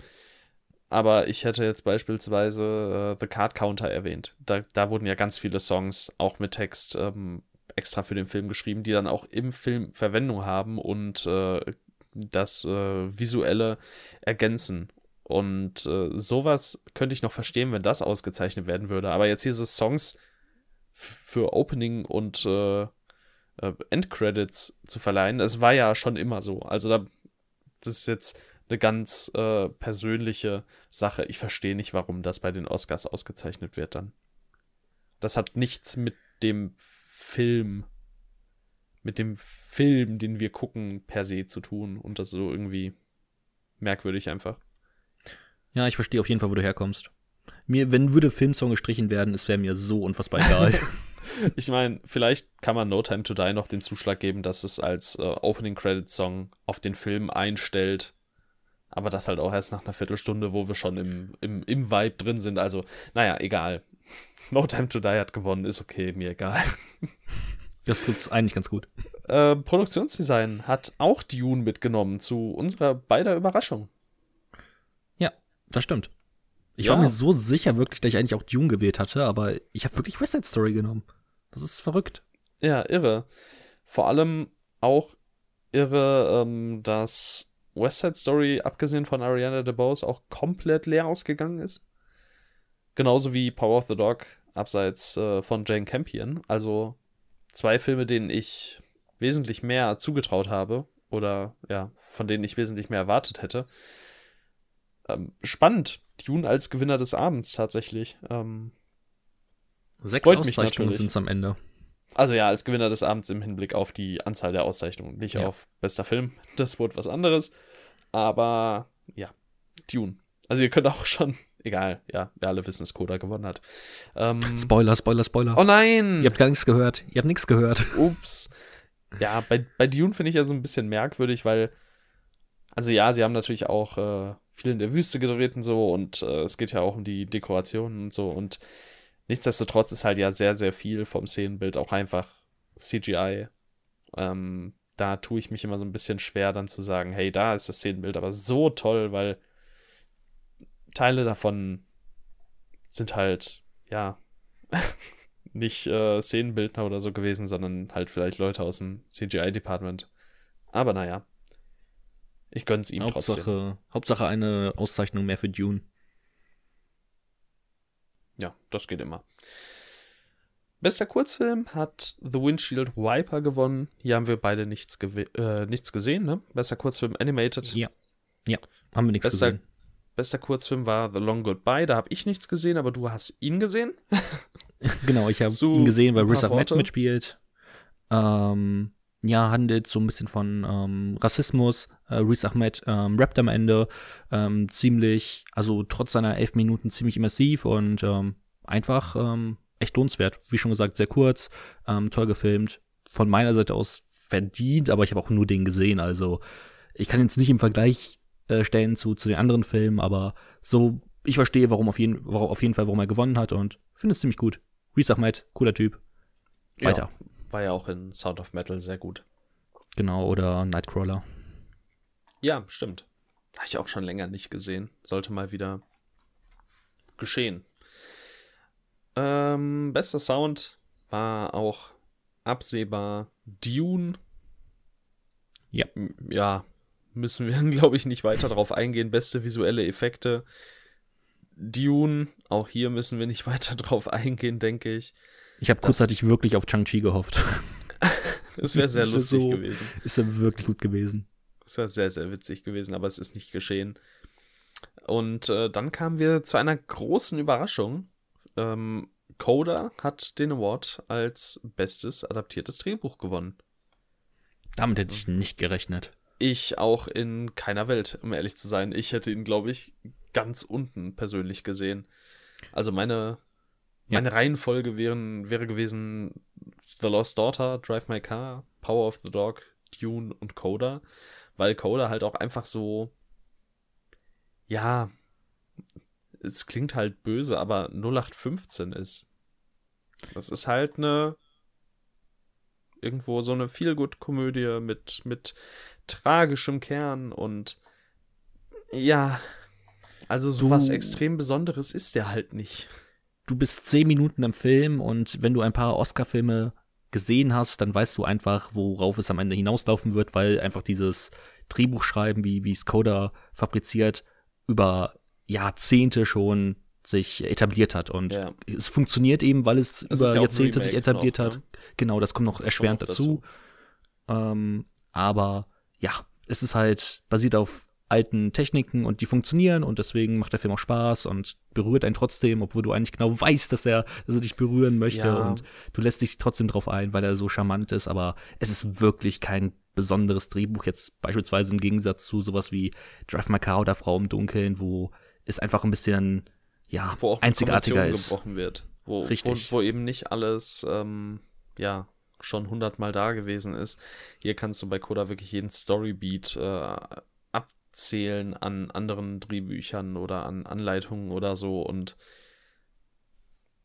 aber ich hätte jetzt beispielsweise äh, The Card Counter erwähnt. Da, da wurden ja ganz viele Songs auch mit Text ähm, extra für den Film geschrieben, die dann auch im Film Verwendung haben und äh, das äh, Visuelle ergänzen. Und äh, sowas könnte ich noch verstehen, wenn das ausgezeichnet werden würde. Aber jetzt hier so Songs für Opening und äh, äh, Endcredits zu verleihen, es war ja schon immer so. Also da, das ist jetzt eine ganz äh, persönliche Sache. Ich verstehe nicht, warum das bei den Oscars ausgezeichnet wird dann. Das hat nichts mit dem Film, mit dem Film, den wir gucken, per se zu tun. Und das so irgendwie merkwürdig einfach. Ja, ich verstehe auf jeden Fall, wo du herkommst. Mir, wenn würde Filmsong gestrichen werden, es wäre mir so unfassbar egal. ich meine, vielleicht kann man No Time to Die noch den Zuschlag geben, dass es als äh, Opening Credit Song auf den Film einstellt. Aber das halt auch erst nach einer Viertelstunde, wo wir schon im, im, im Vibe drin sind. Also, naja, egal. No Time to Die hat gewonnen, ist okay, mir egal. Das trifft's eigentlich ganz gut. Äh, Produktionsdesign hat auch Dune mitgenommen, zu unserer beider Überraschung. Ja, das stimmt. Ich ja. war mir so sicher wirklich, dass ich eigentlich auch Dune gewählt hatte, aber ich habe wirklich West Side Story genommen. Das ist verrückt. Ja, irre. Vor allem auch irre, ähm, dass West Side Story, abgesehen von Ariana DeBose, auch komplett leer ausgegangen ist. Genauso wie Power of the Dog, abseits äh, von Jane Campion. Also zwei Filme, denen ich wesentlich mehr zugetraut habe oder ja, von denen ich wesentlich mehr erwartet hätte. Ähm, spannend. Dune als Gewinner des Abends tatsächlich. Ähm, Sechs freut Auszeichnungen sind es am Ende. Also ja, als Gewinner des Abends im Hinblick auf die Anzahl der Auszeichnungen, nicht ja. auf bester Film. Das wurde was anderes. Aber ja, Dune. Also ihr könnt auch schon, egal, ja, wir alle wissen, dass Koda gewonnen hat. Ähm, Spoiler, Spoiler, Spoiler. Oh nein! Ihr habt gar nichts gehört. Ihr habt nichts gehört. Ups. Ja, bei, bei Dune finde ich ja so ein bisschen merkwürdig, weil, also ja, sie haben natürlich auch äh, viel in der Wüste gedreht und so und äh, es geht ja auch um die Dekorationen und so und nichtsdestotrotz ist halt ja sehr, sehr viel vom Szenenbild auch einfach CGI. Ähm, da tue ich mich immer so ein bisschen schwer, dann zu sagen, hey, da ist das Szenenbild aber so toll, weil Teile davon sind halt, ja, nicht äh, Szenenbildner oder so gewesen, sondern halt vielleicht Leute aus dem CGI-Department. Aber naja, ich gönn's ihm Hauptsache, trotzdem. Hauptsache eine Auszeichnung mehr für Dune. Ja, das geht immer. Bester Kurzfilm hat The Windshield Wiper gewonnen. Hier haben wir beide nichts, äh, nichts gesehen, ne? Bester Kurzfilm Animated. Ja. Ja, haben wir nichts bester, gesehen. Bester Kurzfilm war The Long Goodbye. Da habe ich nichts gesehen, aber du hast ihn gesehen. genau, ich habe ihn gesehen, weil Riz Ahmed mitspielt. Ähm, ja, handelt so ein bisschen von ähm, Rassismus. Äh, Riz Ahmed ähm, rappt am Ende ähm, ziemlich, also trotz seiner elf Minuten ziemlich immersiv und ähm, einfach ähm, echt lohnenswert. Wie schon gesagt, sehr kurz, ähm, toll gefilmt. Von meiner Seite aus verdient, aber ich habe auch nur den gesehen. Also ich kann jetzt nicht im Vergleich äh, stellen zu, zu den anderen Filmen, aber so, ich verstehe, warum auf jeden, warum, auf jeden Fall, warum er gewonnen hat und finde es ziemlich gut. Reese Ahmed, cooler Typ. Weiter. Ja, war ja auch in Sound of Metal sehr gut. Genau, oder Nightcrawler. Ja, stimmt. Habe ich auch schon länger nicht gesehen. Sollte mal wieder geschehen. Ähm, bester Sound war auch absehbar Dune. Ja. Ja, müssen wir, glaube ich, nicht weiter darauf eingehen. Beste visuelle Effekte. Dune, auch hier müssen wir nicht weiter drauf eingehen, denke ich. Ich habe kurzzeitig wirklich auf Chang-Chi gehofft. Es wäre sehr lustig so, gewesen. Es wäre wirklich gut gewesen. Es wäre sehr, sehr witzig gewesen, aber es ist nicht geschehen. Und äh, dann kamen wir zu einer großen Überraschung. Ähm, Coda hat den Award als bestes adaptiertes Drehbuch gewonnen. Damit hätte ich nicht gerechnet. Ich auch in keiner Welt, um ehrlich zu sein. Ich hätte ihn, glaube ich, ganz unten persönlich gesehen. Also meine, ja. meine Reihenfolge wären, wäre gewesen The Lost Daughter, Drive My Car, Power of the Dog, Dune und Coda. weil Coda halt auch einfach so, ja, es klingt halt böse, aber 0815 ist. Das ist halt eine irgendwo so eine Feelgood-Komödie mit, mit tragischem Kern und ja, also so was extrem Besonderes ist der halt nicht. Du bist zehn Minuten im Film und wenn du ein paar Oscar-Filme gesehen hast, dann weißt du einfach, worauf es am Ende hinauslaufen wird, weil einfach dieses Drehbuchschreiben, wie, wie Skoda fabriziert, über Jahrzehnte schon sich etabliert hat. Und ja. es funktioniert eben, weil es das über ja Jahrzehnte sich etabliert noch, hat. Ne? Genau, das kommt noch das erschwerend kommt dazu. dazu. Ähm, aber ja, es ist halt basiert auf alten Techniken und die funktionieren und deswegen macht der Film auch Spaß und berührt einen trotzdem, obwohl du eigentlich genau weißt, dass er, dass er dich berühren möchte ja. und du lässt dich trotzdem drauf ein, weil er so charmant ist, aber es ist wirklich kein besonderes Drehbuch jetzt beispielsweise im Gegensatz zu sowas wie Drive My Car oder Frau im Dunkeln, wo es einfach ein bisschen ja, wo auch einzigartiger ist. gebrochen wird. Wo, Richtig. Wo, wo eben nicht alles, ähm, ja, schon hundertmal da gewesen ist. Hier kannst du bei Coda wirklich jeden Storybeat äh, abzählen an anderen Drehbüchern oder an Anleitungen oder so und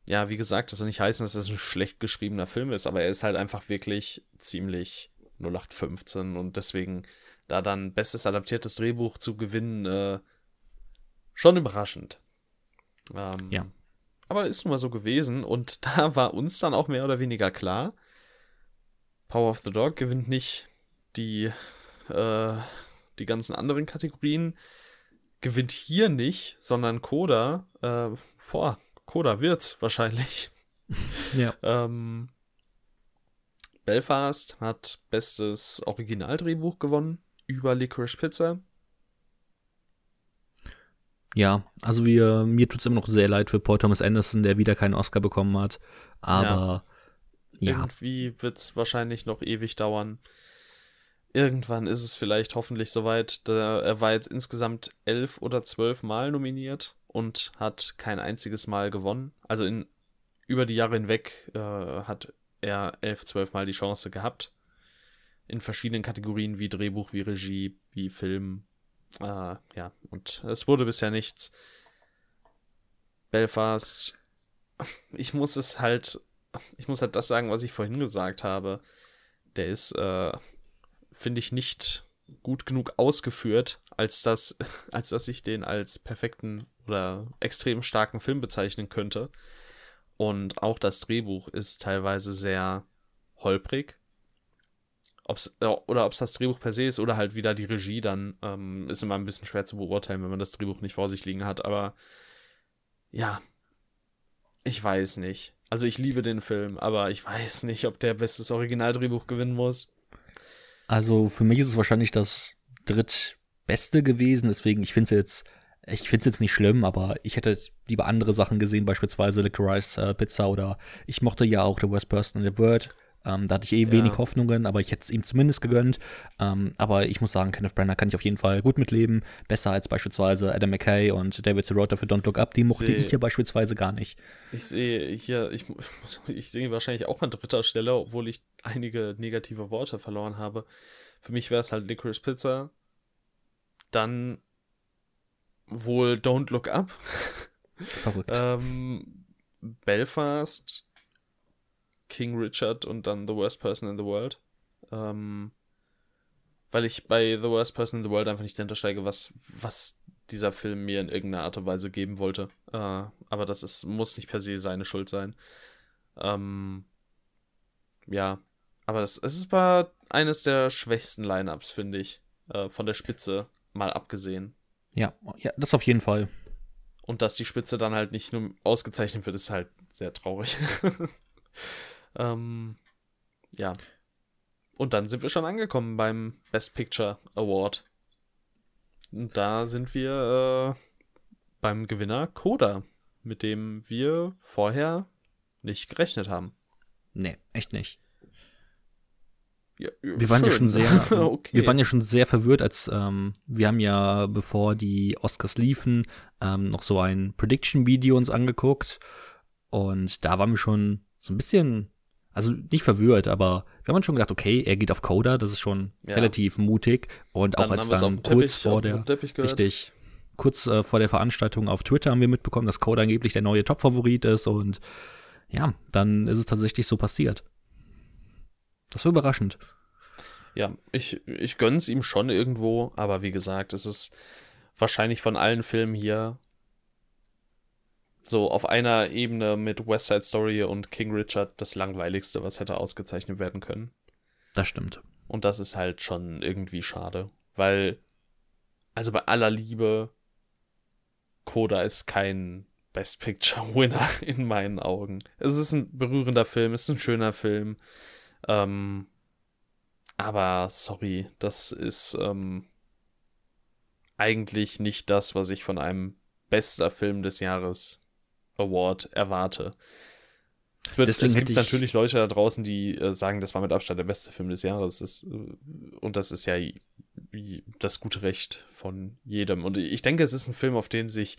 ja, wie gesagt, das soll nicht heißen, dass es das ein schlecht geschriebener Film ist, aber er ist halt einfach wirklich ziemlich 0815 und deswegen da dann bestes adaptiertes Drehbuch zu gewinnen, äh, schon überraschend. Ähm, ja. Aber ist nun mal so gewesen und da war uns dann auch mehr oder weniger klar, Power of the Dog gewinnt nicht die, äh, die ganzen anderen Kategorien, gewinnt hier nicht, sondern Coda, äh, boah, Coda wird's wahrscheinlich. Ja. ähm, Belfast hat bestes Originaldrehbuch gewonnen über Licorice Pizza. Ja, also wir, mir tut's immer noch sehr leid für Paul Thomas Anderson, der wieder keinen Oscar bekommen hat. Aber ja. ja. Irgendwie wird's wahrscheinlich noch ewig dauern. Irgendwann ist es vielleicht hoffentlich soweit. er war jetzt insgesamt elf oder zwölf Mal nominiert und hat kein einziges Mal gewonnen. Also in, über die Jahre hinweg äh, hat er elf, zwölf Mal die Chance gehabt. In verschiedenen Kategorien wie Drehbuch, wie Regie, wie Film, äh, ja, und es wurde bisher nichts. Belfast, ich muss es halt, ich muss halt das sagen, was ich vorhin gesagt habe. Der ist, äh, finde ich, nicht gut genug ausgeführt, als dass, als dass ich den als perfekten oder extrem starken Film bezeichnen könnte. Und auch das Drehbuch ist teilweise sehr holprig ob's, oder ob es das Drehbuch per se ist oder halt wieder die Regie, dann ähm, ist immer ein bisschen schwer zu beurteilen, wenn man das Drehbuch nicht vor sich liegen hat. Aber ja, ich weiß nicht. Also ich liebe den Film, aber ich weiß nicht, ob der bestes Originaldrehbuch gewinnen muss. Also für mich ist es wahrscheinlich das drittbeste gewesen, deswegen ich finde es jetzt ich finde es jetzt nicht schlimm, aber ich hätte lieber andere Sachen gesehen, beispielsweise Licorice äh, Pizza oder ich mochte ja auch The Worst Person in the World. Ähm, da hatte ich eh ja. wenig Hoffnungen, aber ich hätte es ihm zumindest gegönnt. Ähm, aber ich muss sagen, Kenneth Branagh kann ich auf jeden Fall gut mitleben. Besser als beispielsweise Adam McKay und David Sirota für Don't Look Up. Die mochte ich hier beispielsweise gar nicht. Ich sehe hier, ich, ich sehe wahrscheinlich auch an dritter Stelle, obwohl ich einige negative Worte verloren habe. Für mich wäre es halt Licorice Pizza. Dann wohl Don't Look Up. Verrückt. ähm, Belfast King Richard und dann The Worst Person in the World. Ähm, weil ich bei The Worst Person in the World einfach nicht hintersteige, was, was dieser Film mir in irgendeiner Art und Weise geben wollte. Äh, aber das ist, muss nicht per se seine Schuld sein. Ähm, ja, aber es, es war eines der schwächsten Lineups, finde ich. Äh, von der Spitze mal abgesehen. Ja, ja, das auf jeden Fall. Und dass die Spitze dann halt nicht nur ausgezeichnet wird, ist halt sehr traurig. Ähm, ja. Und dann sind wir schon angekommen beim Best Picture Award. Und da sind wir äh, beim Gewinner Coda, mit dem wir vorher nicht gerechnet haben. Nee, echt nicht. Ja, wir waren schön. ja schon sehr, okay. wir waren ja schon sehr verwirrt, als ähm, wir haben ja, bevor die Oscars liefen, ähm, noch so ein Prediction-Video uns angeguckt und da waren wir schon so ein bisschen also nicht verwirrt, aber wir haben schon gedacht, okay, er geht auf Coda, das ist schon ja. relativ mutig. Und dann auch als dann kurz vor der, richtig, kurz äh, vor der Veranstaltung auf Twitter haben wir mitbekommen, dass Coda angeblich der neue Top-Favorit ist und ja, dann ist es tatsächlich so passiert. Das war überraschend. Ja, ich, ich gönn's ihm schon irgendwo, aber wie gesagt, es ist wahrscheinlich von allen Filmen hier so auf einer Ebene mit West Side Story und King Richard das langweiligste, was hätte ausgezeichnet werden können. Das stimmt. Und das ist halt schon irgendwie schade, weil, also bei aller Liebe, Coda ist kein Best Picture Winner in meinen Augen. Es ist ein berührender Film, es ist ein schöner Film. Ähm, aber sorry, das ist ähm, eigentlich nicht das, was ich von einem bester Film des Jahres Award erwarte. Es, wird, es gibt natürlich Leute da draußen, die äh, sagen, das war mit Abstand der beste Film des Jahres. Das, äh, und das ist ja das gute Recht von jedem. Und ich denke, es ist ein Film, auf den sich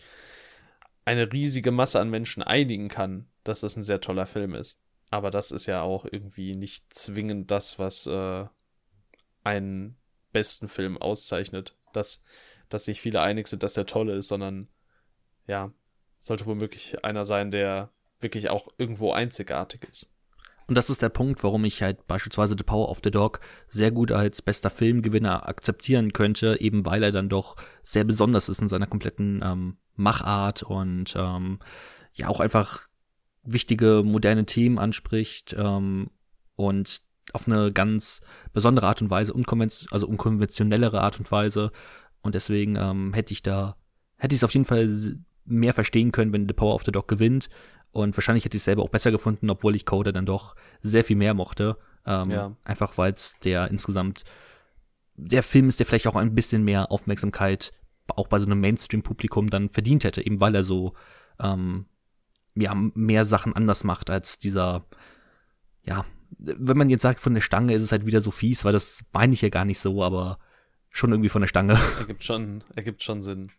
eine riesige Masse an Menschen einigen kann, dass das ein sehr toller Film ist. Aber das ist ja auch irgendwie nicht zwingend das, was äh, einen besten Film auszeichnet. Dass, dass sich viele einig sind, dass der tolle ist, sondern ja, sollte womöglich einer sein, der wirklich auch irgendwo einzigartig ist. Und das ist der Punkt, warum ich halt beispielsweise The Power of the Dog sehr gut als bester Filmgewinner akzeptieren könnte, eben weil er dann doch sehr besonders ist in seiner kompletten ähm, Machart und ähm, ja auch einfach wichtige moderne Themen anspricht ähm, und auf eine ganz besondere Art und Weise, unkonvention also unkonventionellere Art und Weise. Und deswegen ähm, hätte ich da, hätte ich es auf jeden Fall mehr verstehen können, wenn The Power of the Dog gewinnt. Und wahrscheinlich hätte ich es selber auch besser gefunden, obwohl ich Coda dann doch sehr viel mehr mochte. Ähm, ja. Einfach weil es der insgesamt der Film ist, der vielleicht auch ein bisschen mehr Aufmerksamkeit auch bei so einem Mainstream-Publikum dann verdient hätte, eben weil er so ähm, ja, mehr Sachen anders macht als dieser, ja, wenn man jetzt sagt, von der Stange ist es halt wieder so fies, weil das meine ich ja gar nicht so, aber schon irgendwie von der Stange. Ergibt schon, ergibt schon Sinn.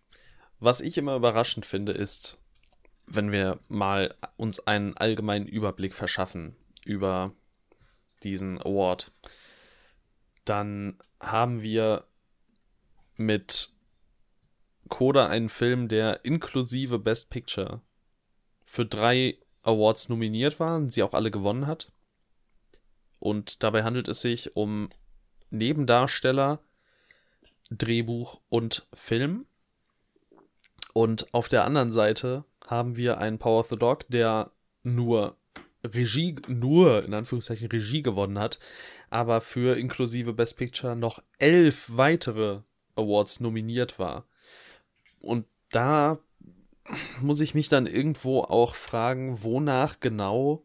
Was ich immer überraschend finde, ist, wenn wir mal uns einen allgemeinen Überblick verschaffen über diesen Award, dann haben wir mit Coda einen Film, der inklusive Best Picture für drei Awards nominiert war und sie auch alle gewonnen hat. Und dabei handelt es sich um Nebendarsteller, Drehbuch und Film. Und auf der anderen Seite haben wir einen Power of the Dog, der nur Regie, nur in Anführungszeichen Regie gewonnen hat, aber für inklusive Best Picture noch elf weitere Awards nominiert war. Und da muss ich mich dann irgendwo auch fragen, wonach genau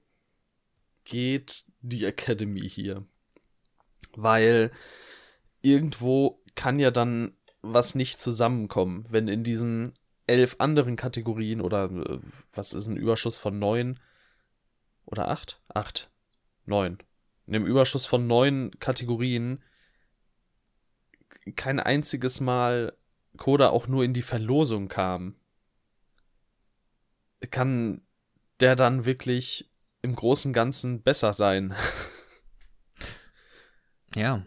geht die Academy hier? Weil irgendwo kann ja dann was nicht zusammenkommen, wenn in diesen elf anderen Kategorien oder äh, was ist ein Überschuss von neun oder acht? Acht. Neun. In dem Überschuss von neun Kategorien kein einziges Mal Koda auch nur in die Verlosung kam. Kann der dann wirklich im Großen und Ganzen besser sein? ja.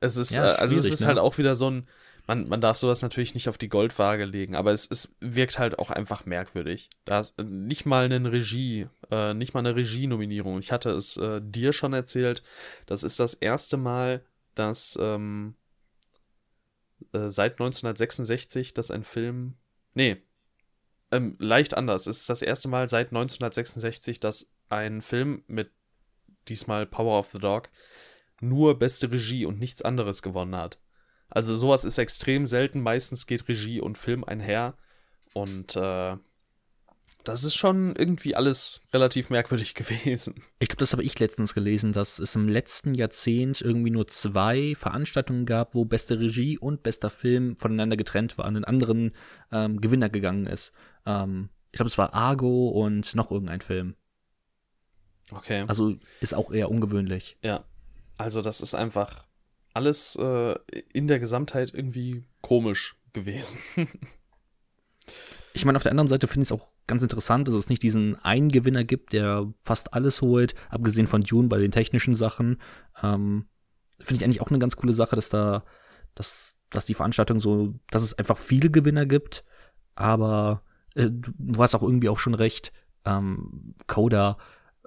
Es ist, ja, äh, also es ist ne? halt auch wieder so ein, man, man darf sowas natürlich nicht auf die Goldwaage legen, aber es, es wirkt halt auch einfach merkwürdig. Da ist nicht mal eine Regie, äh, nicht mal eine Regie-Nominierung. Ich hatte es äh, dir schon erzählt, das ist das erste Mal, dass ähm, äh, seit 1966, dass ein Film, nee, ähm, leicht anders. Es ist das erste Mal seit 1966, dass ein Film mit diesmal Power of the Dog nur beste Regie und nichts anderes gewonnen hat. Also sowas ist extrem selten. Meistens geht Regie und Film einher. Und äh, das ist schon irgendwie alles relativ merkwürdig gewesen. Ich glaube, das habe ich letztens gelesen, dass es im letzten Jahrzehnt irgendwie nur zwei Veranstaltungen gab, wo beste Regie und bester Film voneinander getrennt waren, und einen anderen ähm, Gewinner gegangen ist. Ähm, ich glaube, es war Argo und noch irgendein Film. Okay. Also ist auch eher ungewöhnlich. Ja. Also das ist einfach alles äh, in der Gesamtheit irgendwie komisch gewesen. ich meine, auf der anderen Seite finde ich es auch ganz interessant, dass es nicht diesen einen Gewinner gibt, der fast alles holt, abgesehen von Dune bei den technischen Sachen. Ähm, Finde ich eigentlich auch eine ganz coole Sache, dass da, dass, dass die Veranstaltung so, dass es einfach viele Gewinner gibt, aber äh, du hast auch irgendwie auch schon recht, ähm, Coda,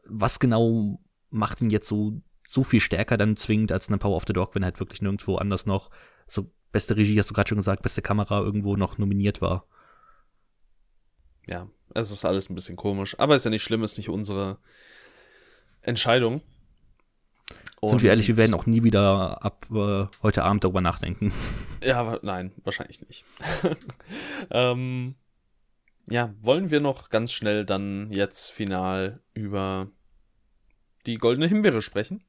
was genau macht ihn jetzt so, so viel stärker dann zwingend als eine Power of the Dog, wenn halt wirklich nirgendwo anders noch so beste Regie, hast du gerade schon gesagt, beste Kamera irgendwo noch nominiert war. Ja, es ist alles ein bisschen komisch, aber ist ja nicht schlimm, ist nicht unsere Entscheidung. Und Sind wir ehrlich, wir werden auch nie wieder ab äh, heute Abend darüber nachdenken. Ja, nein, wahrscheinlich nicht. ähm, ja, wollen wir noch ganz schnell dann jetzt final über die goldene Himbeere sprechen?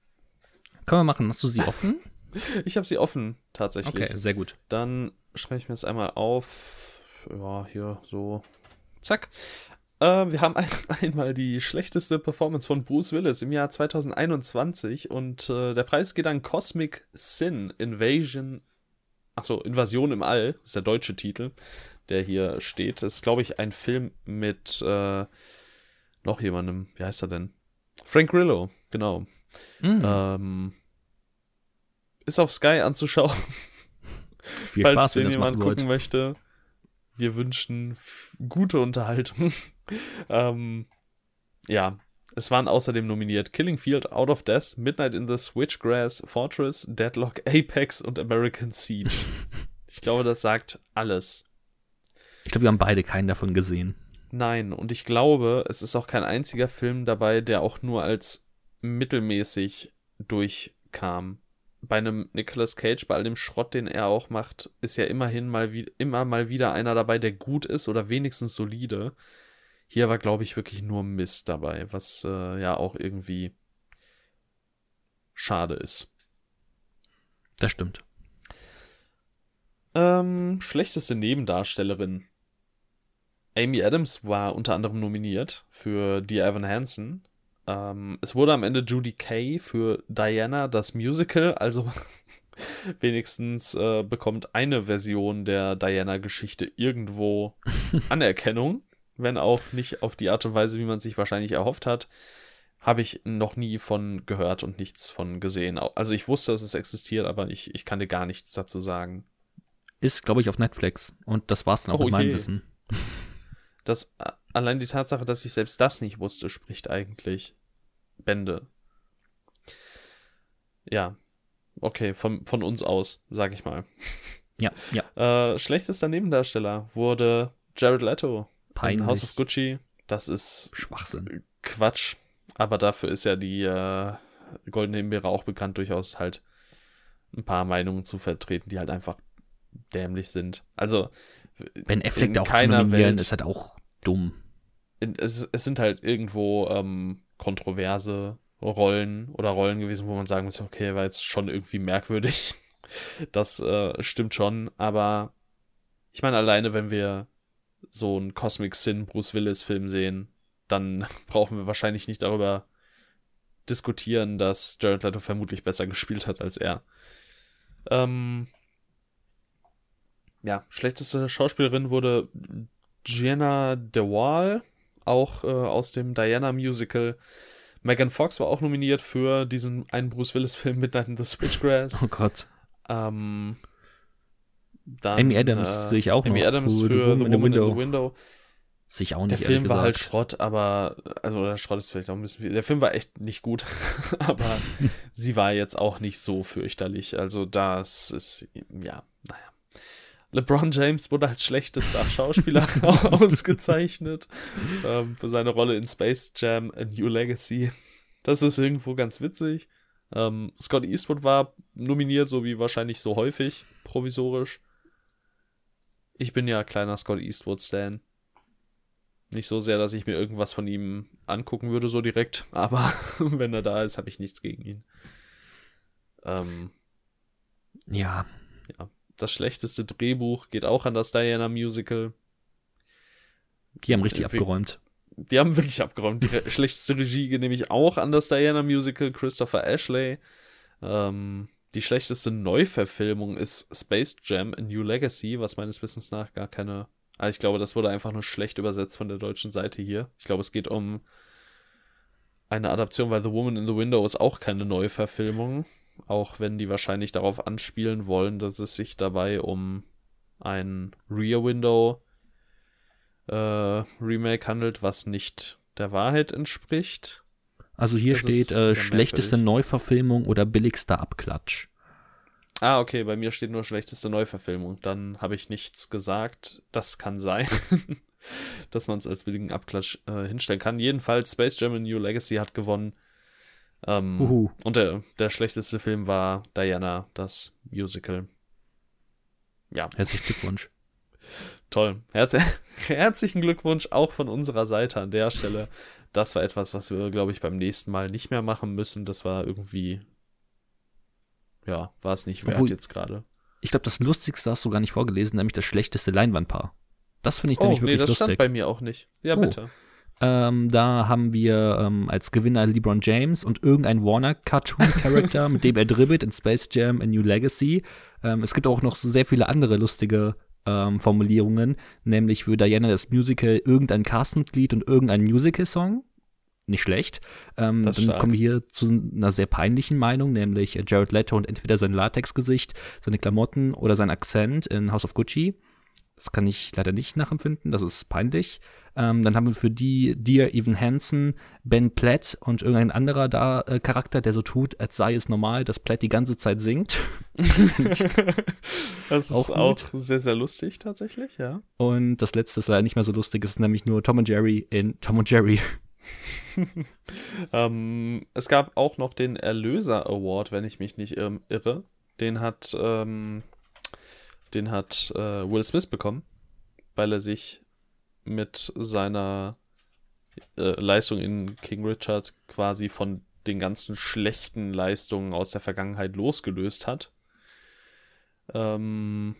Können wir machen. Hast du sie offen? ich habe sie offen, tatsächlich. Okay, sehr gut. Dann schreibe ich mir jetzt einmal auf. Ja, hier so. Zack. Äh, wir haben ein, einmal die schlechteste Performance von Bruce Willis im Jahr 2021 und äh, der Preis geht an Cosmic Sin Invasion. Achso, Invasion im All, ist der deutsche Titel, der hier steht. Das ist, glaube ich, ein Film mit äh, noch jemandem. Wie heißt er denn? Frank Grillo, genau. Mhm. Ähm, ist auf Sky anzuschauen. Viel Falls Spaß, wenn jemand gucken möchte. Wir wünschen gute Unterhaltung. ähm, ja, es waren außerdem nominiert Killing Field, Out of Death, Midnight in the Switchgrass, Fortress, Deadlock, Apex und American Siege. ich glaube, das sagt alles. Ich glaube, wir haben beide keinen davon gesehen. Nein, und ich glaube, es ist auch kein einziger Film dabei, der auch nur als mittelmäßig durchkam. Bei einem Nicolas Cage, bei all dem Schrott, den er auch macht, ist ja immerhin mal wie, immer mal wieder einer dabei, der gut ist oder wenigstens solide. Hier war, glaube ich, wirklich nur Mist dabei, was äh, ja auch irgendwie schade ist. Das stimmt. Ähm, schlechteste Nebendarstellerin. Amy Adams war unter anderem nominiert für die Evan Hansen. Ähm, es wurde am Ende Judy Kay für Diana das Musical, also wenigstens äh, bekommt eine Version der Diana-Geschichte irgendwo Anerkennung wenn auch nicht auf die Art und Weise, wie man sich wahrscheinlich erhofft hat, habe ich noch nie von gehört und nichts von gesehen. Also ich wusste, dass es existiert, aber ich, ich kann dir gar nichts dazu sagen. Ist, glaube ich, auf Netflix. Und das war's dann auch oh, mit meinem. Wissen. Das, äh, allein die Tatsache, dass ich selbst das nicht wusste, spricht eigentlich Bände. Ja. Okay, von, von uns aus, sag ich mal. Ja, ja. Äh, schlechtester Nebendarsteller wurde Jared Leto Peinlich. House of Gucci, das ist Schwachsinn. Quatsch. Aber dafür ist ja die äh, Goldene Himbeere auch bekannt, durchaus halt ein paar Meinungen zu vertreten, die halt einfach dämlich sind. Also Ben Affleck da auch keiner zu nominieren, Welt, ist halt auch dumm. Es, es, sind halt irgendwo ähm, kontroverse Rollen oder Rollen gewesen, wo man sagen muss, okay, war jetzt schon irgendwie merkwürdig. Das äh, stimmt schon, aber ich meine, alleine wenn wir so einen Cosmic Sin Bruce Willis Film sehen, dann brauchen wir wahrscheinlich nicht darüber diskutieren, dass Jared Leto vermutlich besser gespielt hat als er. Ähm, ja, schlechteste Schauspielerin wurde Gianna De Waal, auch äh, aus dem Diana Musical. Megan Fox war auch nominiert für diesen einen Bruce Willis Film Midnight in the Switchgrass. Oh Gott. Ähm, dann, Amy Adams äh, sehe ich auch Amy noch. Adams für, für The Woman, in the Window. In the Window. Sehe ich auch nicht. Der Film war halt Schrott, aber, also der Schrott ist vielleicht auch ein bisschen viel. Der Film war echt nicht gut, aber sie war jetzt auch nicht so fürchterlich. Also das ist, ja, naja. LeBron James wurde als schlechtester Schauspieler ausgezeichnet ähm, für seine Rolle in Space Jam A New Legacy. Das ist irgendwo ganz witzig. Ähm, Scott Eastwood war nominiert, so wie wahrscheinlich so häufig, provisorisch. Ich bin ja kleiner Scott Eastwood-Stan. Nicht so sehr, dass ich mir irgendwas von ihm angucken würde, so direkt, aber wenn er da ist, habe ich nichts gegen ihn. Ähm, ja. Ja. Das schlechteste Drehbuch geht auch an das Diana Musical. Die haben richtig äh, abgeräumt. Die haben wirklich abgeräumt. Die schlechteste Regie geht nämlich auch an das Diana Musical, Christopher Ashley. Ähm, die schlechteste Neuverfilmung ist Space Jam A New Legacy, was meines Wissens nach gar keine Aber ich glaube, das wurde einfach nur schlecht übersetzt von der deutschen Seite hier. Ich glaube, es geht um eine Adaption, weil The Woman in the Window ist auch keine Neuverfilmung. Auch wenn die wahrscheinlich darauf anspielen wollen, dass es sich dabei um ein Rear Window äh, Remake handelt, was nicht der Wahrheit entspricht. Also hier das steht äh, schlechteste Neuverfilmung oder billigster Abklatsch. Ah, okay, bei mir steht nur schlechteste Neuverfilmung. Dann habe ich nichts gesagt. Das kann sein, dass man es als billigen Abklatsch äh, hinstellen kann. Jedenfalls, Space Jam New Legacy hat gewonnen. Ähm, und der, der schlechteste Film war Diana, das Musical. Ja. Herzlichen Glückwunsch. Toll. Herz herzlichen Glückwunsch auch von unserer Seite an der Stelle. Das war etwas, was wir, glaube ich, beim nächsten Mal nicht mehr machen müssen. Das war irgendwie ja, war es nicht wert Obwohl, jetzt gerade. Ich glaube, das Lustigste hast du gar nicht vorgelesen, nämlich das schlechteste Leinwandpaar. Das finde ich oh, nämlich wirklich lustig. nee, das lustig. stand bei mir auch nicht. Ja, oh. bitte. Ähm, da haben wir ähm, als Gewinner LeBron James und irgendein Warner-Cartoon-Charakter, mit dem er dribbelt in Space Jam A New Legacy. Ähm, es gibt auch noch sehr viele andere lustige ähm, Formulierungen, nämlich für Diana das Musical irgendein Castmitglied und irgendein Musical-Song nicht schlecht. Ähm, dann stark. kommen wir hier zu einer sehr peinlichen Meinung, nämlich Jared Leto und entweder sein Latexgesicht, seine Klamotten oder sein Akzent in House of Gucci. Das kann ich leider nicht nachempfinden, das ist peinlich. Ähm, dann haben wir für die Dear Evan Hansen, Ben Platt und irgendein anderer da äh, Charakter, der so tut, als sei es normal, dass Platt die ganze Zeit singt. das ist auch, auch, sehr, sehr lustig tatsächlich, ja. Und das letzte ist leider nicht mehr so lustig, es ist nämlich nur Tom und Jerry in Tom und Jerry. ähm, es gab auch noch den Erlöser Award, wenn ich mich nicht ähm, irre. Den hat, ähm, den hat äh, Will Smith bekommen, weil er sich mit seiner äh, Leistung in King Richard quasi von den ganzen schlechten Leistungen aus der Vergangenheit losgelöst hat. Ähm,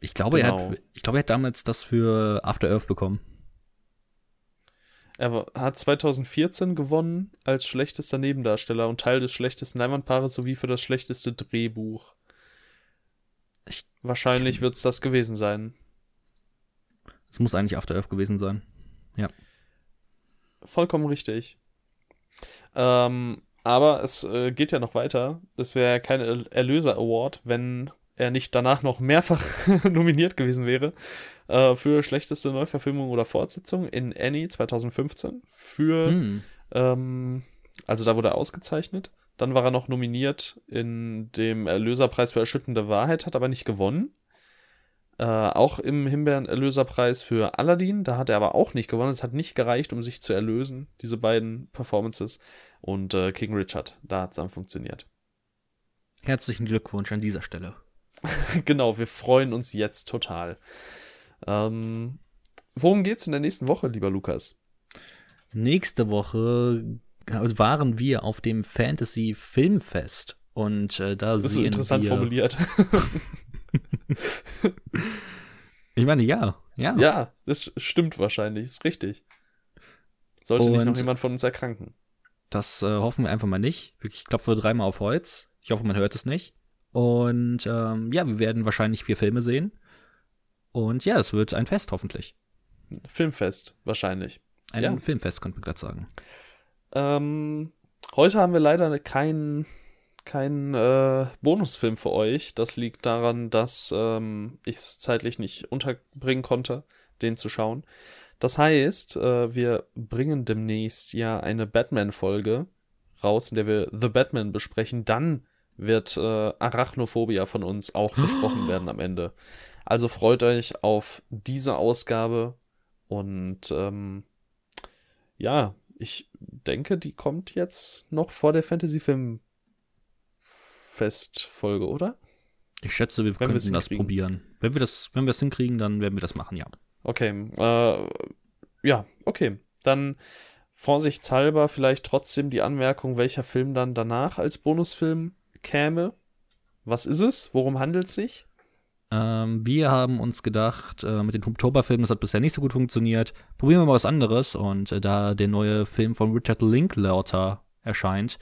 ich glaube, genau. er hat, genau. ich glaube, er hat damals das für After Earth bekommen. Er hat 2014 gewonnen als schlechtester Nebendarsteller und Teil des schlechtesten Leinwandpaares sowie für das schlechteste Drehbuch. Ich Wahrscheinlich wird es das gewesen sein. Es muss eigentlich After Earth gewesen sein. Ja. Vollkommen richtig. Ähm, aber es äh, geht ja noch weiter. Es wäre kein Erlöser-Award, wenn er nicht danach noch mehrfach nominiert gewesen wäre äh, für schlechteste Neuverfilmung oder Fortsetzung in Annie 2015. Für, hm. ähm, also da wurde er ausgezeichnet. Dann war er noch nominiert in dem Erlöserpreis für erschütternde Wahrheit, hat aber nicht gewonnen. Äh, auch im Himbeeren-Erlöserpreis für Aladdin, da hat er aber auch nicht gewonnen. Es hat nicht gereicht, um sich zu erlösen, diese beiden Performances. Und äh, King Richard, da hat es dann funktioniert. Herzlichen Glückwunsch an dieser Stelle. genau, wir freuen uns jetzt total. Ähm, worum geht's in der nächsten Woche, lieber Lukas? Nächste Woche waren wir auf dem Fantasy Filmfest und äh, da das ist interessant wir formuliert. ich meine, ja, ja. Ja, das stimmt wahrscheinlich, ist richtig. Sollte und nicht noch jemand von uns erkranken. Das äh, hoffen wir einfach mal nicht. Ich klopfe dreimal auf Holz. Ich hoffe, man hört es nicht. Und ähm, ja, wir werden wahrscheinlich vier Filme sehen. Und ja, es wird ein Fest hoffentlich. Filmfest, wahrscheinlich. Ein ja. Filmfest, könnte man gerade sagen. Ähm, heute haben wir leider keinen kein, äh, Bonusfilm für euch. Das liegt daran, dass ähm, ich es zeitlich nicht unterbringen konnte, den zu schauen. Das heißt, äh, wir bringen demnächst ja eine Batman-Folge raus, in der wir The Batman besprechen. Dann wird äh, Arachnophobia von uns auch besprochen werden am Ende. Also freut euch auf diese Ausgabe und ähm, ja, ich denke, die kommt jetzt noch vor der Fantasy Film Festfolge, oder? Ich schätze, wir wenn könnten das probieren. Wenn wir das, wenn wir es hinkriegen, dann werden wir das machen, ja. Okay, äh, ja, okay. Dann vorsichtshalber vielleicht trotzdem die Anmerkung, welcher Film dann danach als Bonusfilm käme. Was ist es? Worum handelt es sich? Ähm, wir haben uns gedacht, äh, mit den Oktoberfilmen, das hat bisher nicht so gut funktioniert. Probieren wir mal was anderes. Und äh, da der neue Film von Richard Linklater erscheint,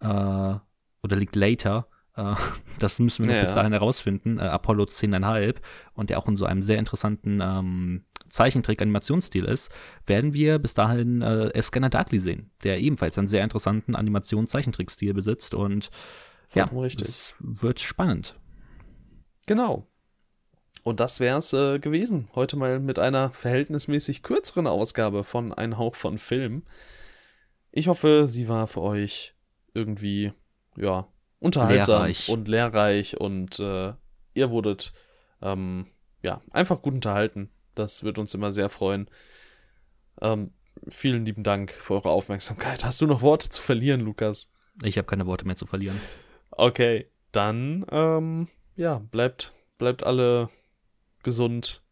äh, oder Linklater, Äh, das müssen wir ja, bis dahin herausfinden. Äh, Apollo 10,5 und der auch in so einem sehr interessanten ähm, Zeichentrick-Animationsstil ist, werden wir bis dahin äh, Scanner Darkly sehen, der ebenfalls einen sehr interessanten Animations-Zeichentrick-Stil besitzt und Vollkommen ja, richtig. es wird spannend. Genau. Und das wäre es äh, gewesen. Heute mal mit einer verhältnismäßig kürzeren Ausgabe von Ein Hauch von Film. Ich hoffe, sie war für euch irgendwie, ja, unterhaltsam lehrreich. und lehrreich und äh, ihr wurdet, ähm, ja, einfach gut unterhalten. Das wird uns immer sehr freuen. Ähm, vielen lieben Dank für eure Aufmerksamkeit. Hast du noch Worte zu verlieren, Lukas? Ich habe keine Worte mehr zu verlieren. Okay, dann, ähm, ja, bleibt, bleibt alle gesund.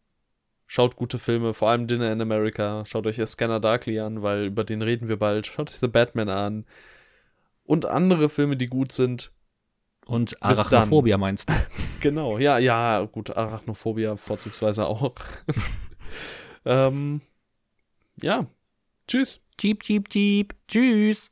Schaut gute Filme, vor allem Dinner in America. Schaut euch Scanner Darkly an, weil über den reden wir bald. Schaut euch The Batman an. Und andere Filme, die gut sind. Und Arachnophobia meinst du? genau, ja, ja, gut, Arachnophobia vorzugsweise auch. ähm, ja, tschüss. Jeep, jeep, jeep. Tschüss.